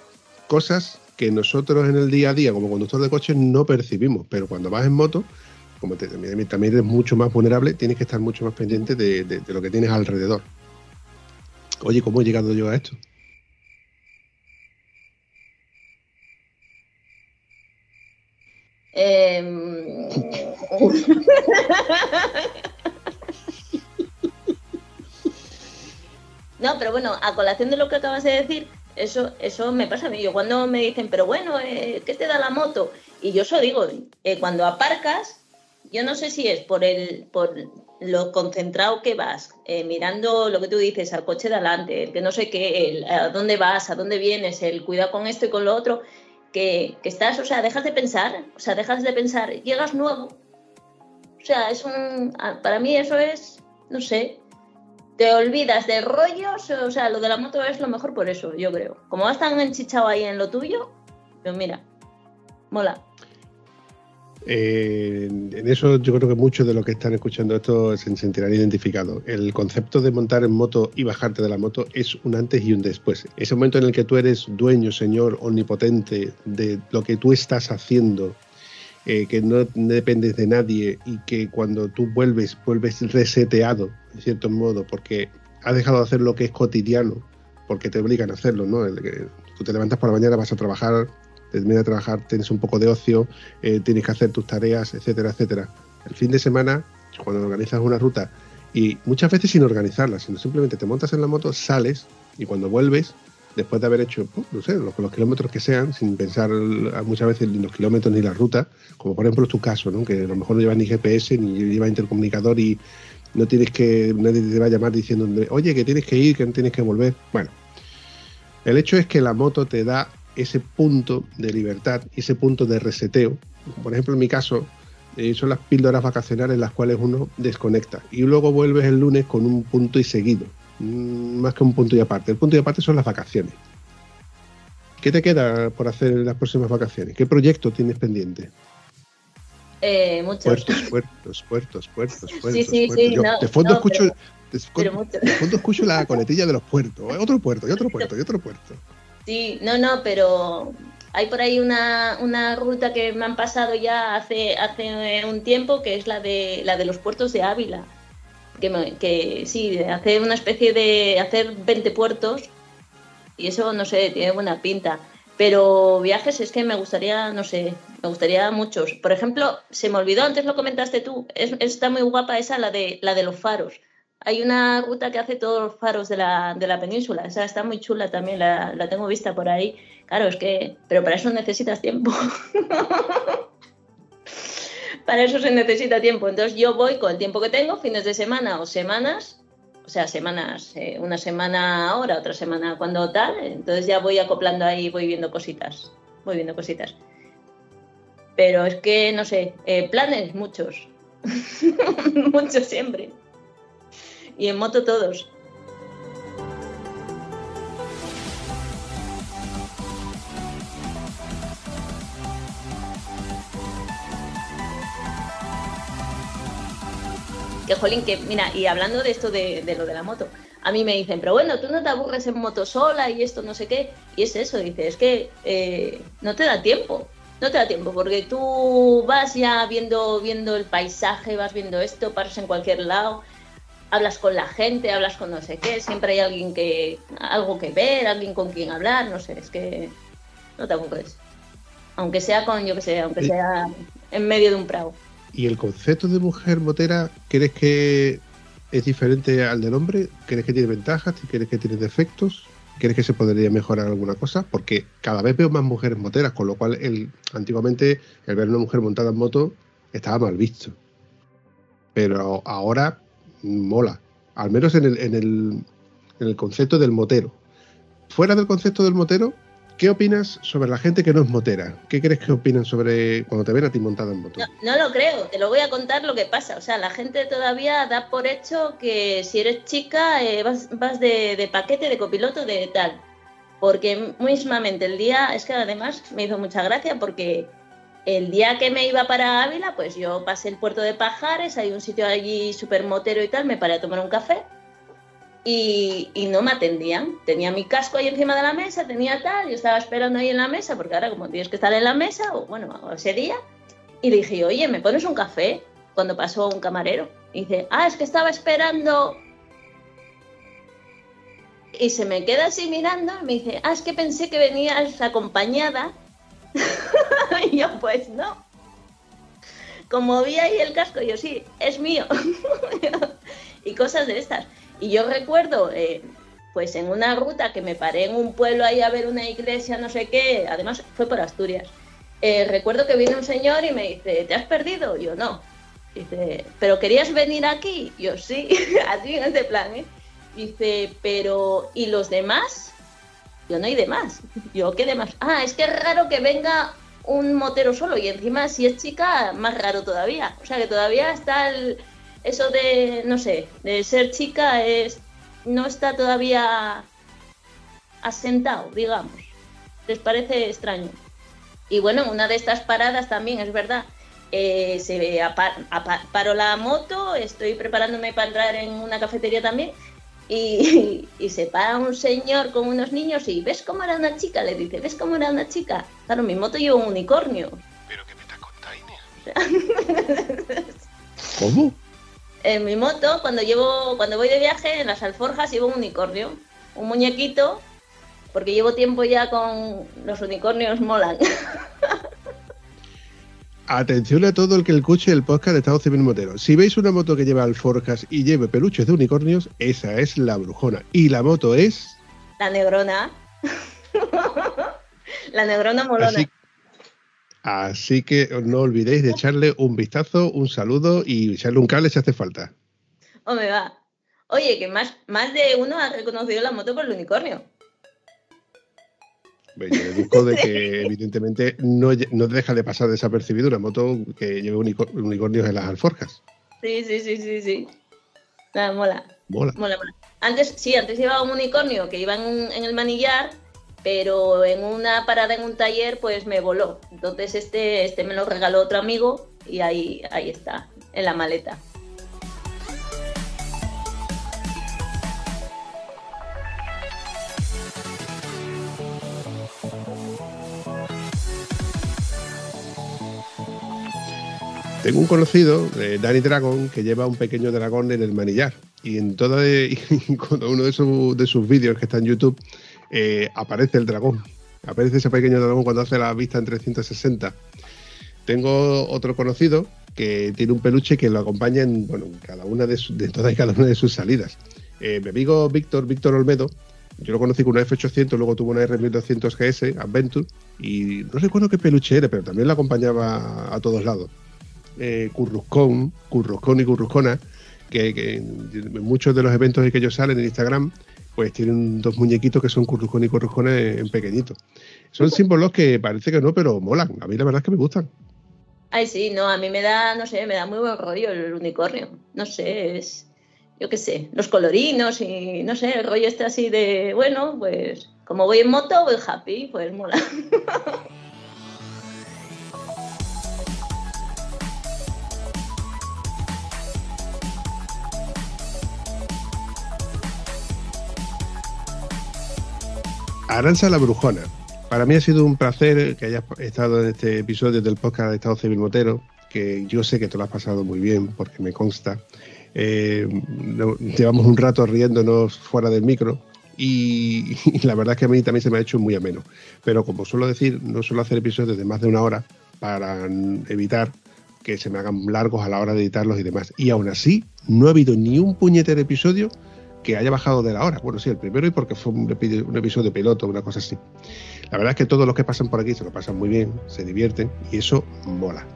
cosas que nosotros en el día a día como conductor de coche no percibimos, pero cuando vas en moto, como también, eres mucho más vulnerable, tienes que estar mucho más pendiente de, lo que tienes alrededor. Oye, ¿cómo he llegado yo a esto? Em, (laughs) no, pero bueno, a colación de lo que acabas de decir, eso, eso me pasa a mí. Yo cuando me dicen, pero bueno, eh, ¿qué te da la moto? Y yo eso digo, eh, cuando aparcas, yo no sé si es por el, por lo concentrado que vas, eh, mirando lo que tú dices, al coche de adelante, el que no sé qué, a dónde vas, a dónde vienes, el cuidado con esto y con lo otro, que, que, estás, o sea, dejas de pensar, o sea, dejas de pensar, llegas nuevo. O sea, es un, para mí eso es, no sé, te olvidas de rollos, o sea, lo de la moto es lo mejor por eso, yo creo. Como vas tan enchichado ahí en lo tuyo, pues mira, mola. En eso yo creo que muchos de los que están escuchando esto se sentirán identificados. El concepto de montar en moto y bajarte de la moto es un antes y un después. Ese momento en el que tú eres dueño, señor, omnipotente de lo que tú estás haciendo, eh, que no dependes de nadie y que cuando tú vuelves, vuelves reseteado, en cierto modo, porque has dejado de hacer lo que es cotidiano, porque te obligan a hacerlo, ¿no? tú te levantas por la mañana, vas a trabajar, terminas de trabajar, tienes un poco de ocio, eh, tienes que hacer tus tareas, etcétera, etcétera. El fin de semana, cuando organizas una ruta, y muchas veces sin organizarla, sino simplemente te montas en la moto, sales y cuando vuelves después de haber hecho, pues, no sé, los, kilómetros que sean, sin pensar muchas veces ni los kilómetros ni la ruta, como por ejemplo tu caso, que a lo mejor no llevas ni GPS ni llevas intercomunicador y no tienes que, nadie te va a llamar diciendo, oye, que tienes que ir, que tienes que volver. Bueno, el hecho es que la moto te da ese punto de libertad, ese punto de reseteo. Por ejemplo, en mi caso, eh, son las píldoras vacacionales en las cuales uno desconecta y luego vuelves el lunes con un punto y seguido. Mm, más que un punto y aparte. El punto y aparte son las vacaciones. ¿Qué te queda por hacer en las próximas vacaciones? ¿Qué proyecto tienes pendiente? Eh, muchos. Puertos, puertos, (laughs) puertos, puertos, puertos. Sí, sí, sí. de fondo escucho. de, fondo escucho la coletilla de los puertos. Otro puerto, y otro (laughs) puerto, y otro puerto. Sí, no, no, pero hay por ahí una, una ruta que me han pasado ya hace, hace un tiempo, que es la de, la de los puertos de Ávila que, que sí, hacer una especie de hacer 20 puertos y eso, no sé, tiene buena pinta. Pero viajes es que me gustaría, no sé, me gustaría muchos. Por ejemplo, se me olvidó, antes lo comentaste tú, es, está muy guapa esa, la de, la de los faros. Hay una ruta que hace todos los faros de la, de la península, esa está muy chula también, la, la tengo vista por ahí. Claro, es que, pero para eso necesitas tiempo. (laughs) para eso se necesita tiempo. Entonces yo voy con el tiempo que tengo, fines de semana o semanas, o sea, semanas, eh, una semana ahora, otra semana cuando tal, entonces ya voy acoplando ahí, voy viendo cositas, voy viendo cositas. Pero es que, no sé, eh, planes muchos, (laughs) muchos siempre. Y en moto todos. Jolín, que mira, y hablando de esto de, lo de la moto, a mí me dicen, pero bueno, tú no te aburres en moto sola y esto no sé qué, y es eso, dice, es que eh, no te da tiempo, no te da tiempo, porque tú vas ya viendo, viendo el paisaje, vas viendo esto, paras en cualquier lado, hablas con la gente, hablas con no sé qué, siempre hay alguien que, algo que ver, alguien con quien hablar, no sé, es que no te aburres. Aunque sea con, yo que sé, aunque sea en medio de un prado. ¿Y el concepto de mujer motera crees que es diferente al del hombre? ¿Crees que tiene ventajas? ¿Crees que tiene defectos? ¿Crees que se podría mejorar alguna cosa? Porque cada vez veo más mujeres moteras, con lo cual el, antiguamente el ver una mujer montada en moto estaba mal visto. Pero ahora mola, al menos en el, en el, en el concepto del motero. Fuera del concepto del motero, ¿Qué opinas sobre la gente que no es motera? ¿Qué crees que opinan sobre cuando te ven a ti montada en moto? No, lo creo, te lo voy a contar lo que pasa. O sea, la gente todavía da por hecho que si eres chica eh, vas, vas de, de paquete, de copiloto, de tal. Porque mismamente el día, es que además me hizo mucha gracia porque el día que me iba para Ávila, pues yo pasé el puerto de Pajares, hay un sitio allí súper motero y tal, me paré a tomar un café y, no me atendían. Tenía mi casco ahí encima de la mesa, tenía tal, yo estaba esperando ahí en la mesa, porque ahora como tienes que estar en la mesa, o bueno, ese día, y dije, oye, ¿me pones un café? Cuando pasó un camarero. Y dice, ah, es que estaba esperando. Y se me queda así mirando y me dice, ah, es que pensé que venías acompañada. (laughs) y yo, pues no. Como vi ahí el casco, yo sí, es mío. (laughs) y cosas de estas. Y yo recuerdo, eh, pues en una ruta que me paré en un pueblo ahí a ver una iglesia, no sé qué, además fue por Asturias. Eh, recuerdo que vino un señor y me dice, ¿te has perdido? Yo no. Dice, ¿pero querías venir aquí? Yo sí, (laughs) así en este plan, ¿eh? Dice, pero ¿y los demás? Yo no hay demás. (laughs) Yo, ¿qué demás? Ah, es que es raro que venga un motero solo y encima si es chica, más raro todavía. O sea que todavía está el, eso de, no sé, de ser chica es no está todavía asentado, digamos. Les parece extraño. Y bueno, una de estas paradas también, es verdad, eh, se apa- apa- paro la moto, estoy preparándome para entrar en una cafetería también y, y se para un señor con unos niños y ¿ves cómo era una chica? Le dice, ¿ves cómo era una chica? Claro, mi moto lleva un unicornio. ¿Pero qué me contando? (laughs) ¿Cómo? En mi moto, cuando llevo, cuando voy de viaje, en las alforjas llevo un unicornio, un muñequito, porque llevo tiempo ya con los unicornios molan. (laughs) Atención a todo el que escuche el podcast de Estado Civil Motero. Si veis una moto que lleva alforjas y lleve peluches de unicornios, esa es la brujona. Y la moto es... La negrona. (laughs) la negrona molona. Así, así que no olvidéis de echarle un vistazo, un saludo y echarle un cable si hace falta. Hombre, va. Oye, que más, más de uno ha reconocido la moto por el unicornio. Yo deduzco de que (laughs) evidentemente no, no deja de pasar desapercibido una moto que lleve unico- unicornios en las alforjas. Sí, sí, sí, sí, sí. Nada, mola. Mola. Mola, mola. Antes, sí, antes llevaba un unicornio que iba en, en el manillar, pero en una parada en un taller, pues me voló. Entonces este, este me lo regaló otro amigo y ahí, ahí está, en la maleta. Tengo un conocido, eh, Danny Dragon, que lleva un pequeño dragón en el manillar. Y en todo (laughs) y cada uno de, sus- de sus vídeos que está en YouTube eh, aparece el dragón. Aparece ese pequeño dragón cuando hace la vista en 360. Tengo otro conocido que tiene un peluche que lo acompaña en, bueno, en cada una de, su- todas y cada una de sus salidas. Eh, mi amigo Víctor, Víctor Olmedo, yo lo conocí con una F800, luego tuvo una R1200 GS Adventure y no recuerdo qué peluche era, pero también lo acompañaba a todos lados eh, Curruscón, Curruscón y Curruscona, que, que en muchos de los eventos en que ellos salen en Instagram, pues tienen dos muñequitos que son Curruscón y Curruscona en pequeñito. Son símbolos que parece que no, pero molan. A mí la verdad es que me gustan. Ay, sí, no, a mí me da, no sé, me da muy buen rollo el unicornio. No sé, es, yo qué sé, los colorinos y no sé, el rollo este así de, bueno, pues como voy en moto, voy happy, pues mola. (laughs) Aranza la Brujona. Para mí ha sido un placer que hayas estado en este episodio del podcast de Estado Civil Motero, que yo sé que te lo has pasado muy bien, porque me consta. Eh, llevamos un rato riéndonos fuera del micro (laughs) y, la verdad es que a mí también se me ha hecho muy ameno. Pero como suelo decir, no suelo hacer episodios de más de una hora para evitar que se me hagan largos a la hora de editarlos y demás. Y aún así, no ha habido ni un puñetero episodio que haya bajado de la hora. Bueno, sí, el primero y porque fue un, un episodio piloto, una cosa así. La verdad es que todos los que pasan por aquí se lo pasan muy bien, se divierten y eso mola.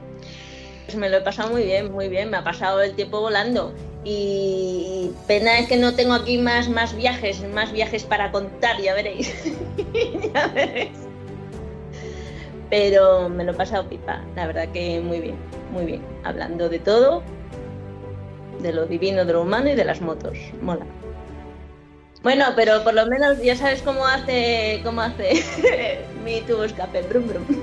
Pues me lo he pasado muy bien, muy bien, me ha pasado el tiempo volando. Y pena es que no tengo aquí más, más viajes, más viajes para contar, ya veréis. (laughs) ya veréis. Pero me lo he pasado pipa, la verdad que muy bien, muy bien. Hablando de todo, de lo divino, de lo humano y de las motos. Mola. Bueno, pero por lo menos ya sabes cómo hace, cómo hace (laughs) mi tubo escape, brum brum. (laughs)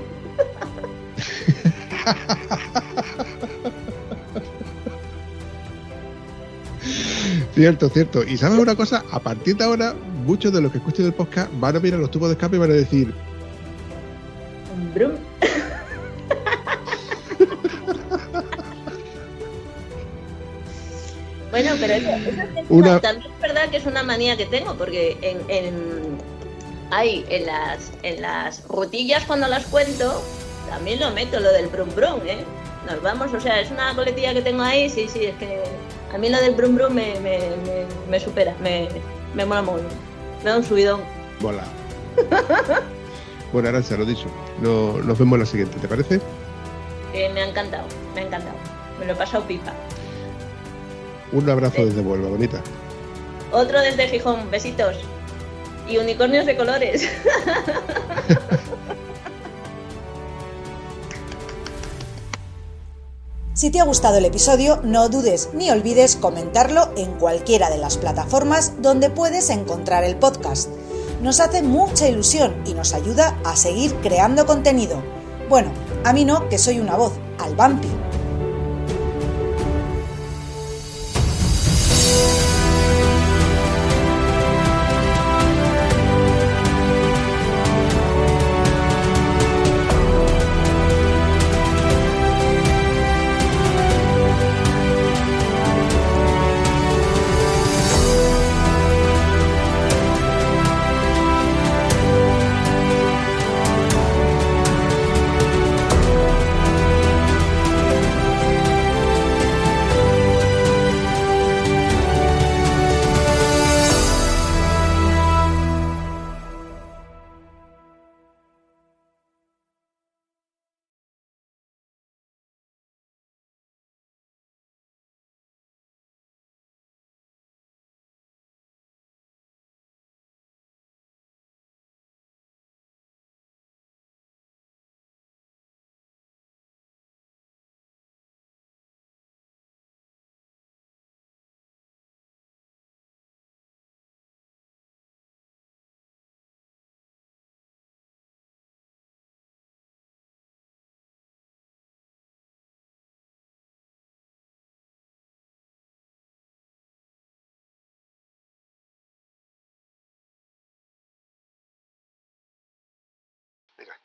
Cierto, cierto. Y sabes una cosa, a partir de ahora, muchos de los que escuchen el podcast van a mirar los tubos de escape y van a decir, Brum. Bueno, pero eso, eso es Una- también es verdad que es una manía que tengo, porque en, en, hay, en, las, en las rutillas cuando las cuento, también lo meto, lo del brum brum, ¿eh? Nos vamos, o sea, es una coletilla que tengo ahí, sí, sí, es que a mí lo del brum brum me, me, me, me supera, me, me mola muy Me da un subidón. mola. (laughs) bueno, Arancha, lo dicho. No, nos vemos en la siguiente, ¿te parece? que me ha encantado, me ha encantado. Me lo he pasado pipa. Un abrazo desde Huelva, bonita. Otro desde Gijón, besitos. Y unicornios de colores. (laughs) Si te ha gustado el episodio, no dudes ni olvides comentarlo en cualquiera de las plataformas donde puedes encontrar el podcast. Nos hace mucha ilusión y nos ayuda a seguir creando contenido. Bueno, a mí no, que soy una voz, al vampi.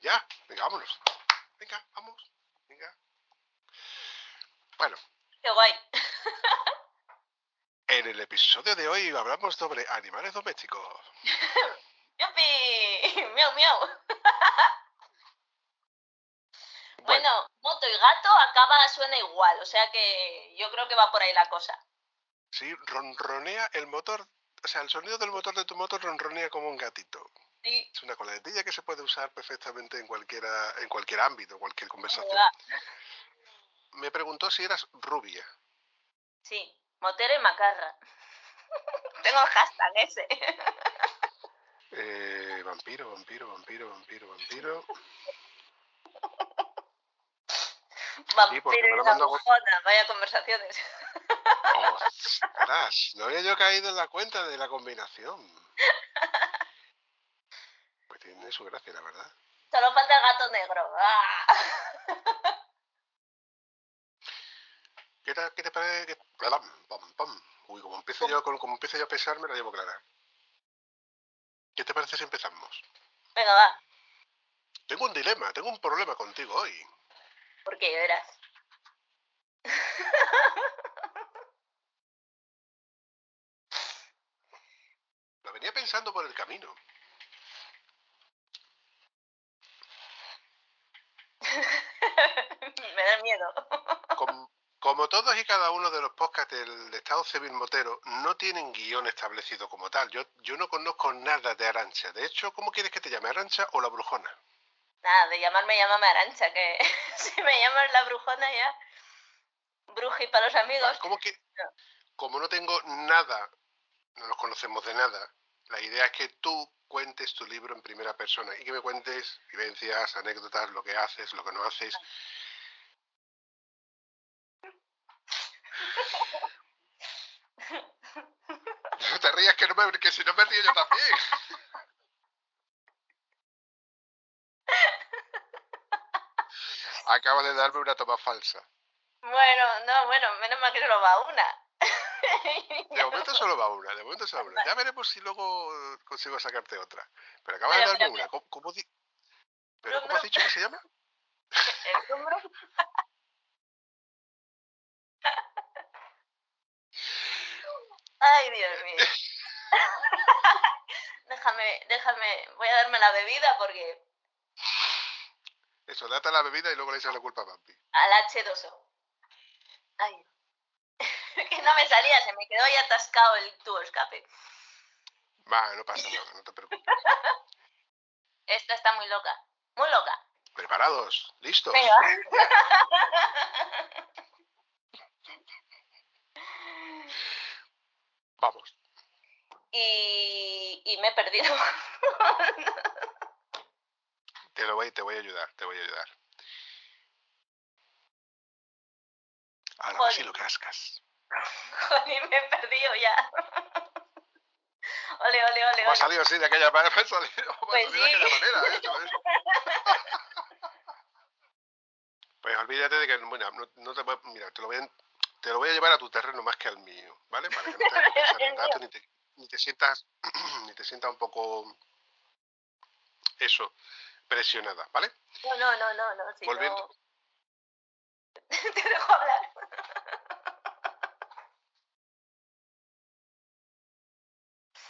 Ya, venga, vámonos. Venga, vamos. Venga. Bueno, Qué guay. (laughs) en el episodio de hoy hablamos sobre animales domésticos. (laughs) ¡Yupi! ¡Miau, miau! (laughs) Bueno, Bueno, moto y gato acaba, suena igual, o sea que yo creo que va por ahí la cosa. sí, ronronea el motor. O sea, el sonido del motor de tu moto ronronea como un gatito. Sí, Es una coletilla que se puede usar perfectamente en cualquiera, en cualquier ámbito, cualquier conversación. Me preguntó si eras rubia. sí, motero y macarra. (laughs) Tengo hashtag ese. Eh, vampiro, vampiro, vampiro, vampiro, vampiro. Vampiro y la vaya conversaciones. Ostras, no había yo caído en la cuenta de la combinación. (laughs) Tiene su gracia, la verdad. Solo falta el gato negro. ¡Ah! ¿Qué te, qué te parece? que- Pam, pam, pam. Uy, como empiezo yo, como, como empiezo yo a pesar, me la llevo clara. ¿Qué te parece si empezamos? Venga, va. Tengo un dilema, tengo un problema contigo hoy. Porque verás. Lo (laughs) venía pensando por el camino. (laughs) Me da miedo. Com- como todos y cada uno de los podcasts del Estado Civil Motero, no tienen guion establecido como tal. Yo, yo no conozco nada de Arancha. De hecho, ¿cómo quieres que te llame Arancha o la Brujona? Nada, de llamarme, llámame Arancha, que (laughs) si me llamas la brujona ya. Bruji para los amigos. ¿Cómo que, como no tengo nada, no nos conocemos de nada, la idea es que tú cuentes tu libro en primera persona y que me cuentes vivencias, anécdotas, lo que haces, lo que no haces. No te rías que no me si no me río yo también. Acabas de darme una toma falsa. Bueno, no, bueno, menos mal que solo va una. (laughs) De momento solo va una, de momento solo va una. Ya veremos si luego consigo sacarte otra. Pero acabas Pero, de darme una. ¿Cómo, cómo di- ¿Pero Brum, cómo has dicho que se llama? (laughs) El número. Ay, Dios mío. (laughs) déjame, déjame, voy a darme la bebida porque Eso, date la bebida y luego le echas la culpa a Bambi. al H2O. Ay. (laughs) no me salía, se me quedó ahí atascado el tubo escape. Va, no pasa nada, no te preocupes. (laughs) Esta está muy loca, muy loca. ¿Preparados? ¿Listos? Venga. (laughs) Vamos. y, y me he perdido. Te lo voy, te voy a ayudar, te voy a ayudar. Ahora Joder. lo cascas. (laughs) Joder, me he perdido ya. (laughs) Ole, ole, ole, ¿Cómo ha salido así de aquella manera? (laughs) ¿Cómo ha salido, cómo ha Pues de sí. aquella manera? eh? Digo. Pues olvídate de que, bueno, no, no te, mira, te lo, voy a, te lo voy a llevar a tu terreno más que al mío, ¿vale? Para que no pensar ni te, ni te sientas, (clears throat) ni te sientas un poco, eso, presionada, ¿vale? No, no, no, no, no. Si Volviendo. no... Te dejo hablar.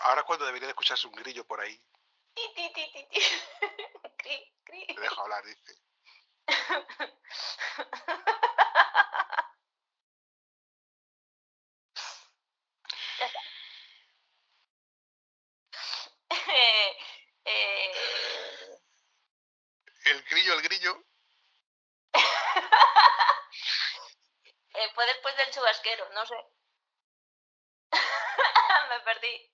Ahora cuando debería de escucharse un grillo por ahí, Ti, ti, ti, ti, ti. (laughs) Cri, cri. te dejo hablar, dice. (laughs) (laughs) Eh, eh, El grillo, el grillo, eh, fue después del chubasquero, no sé. me perdí.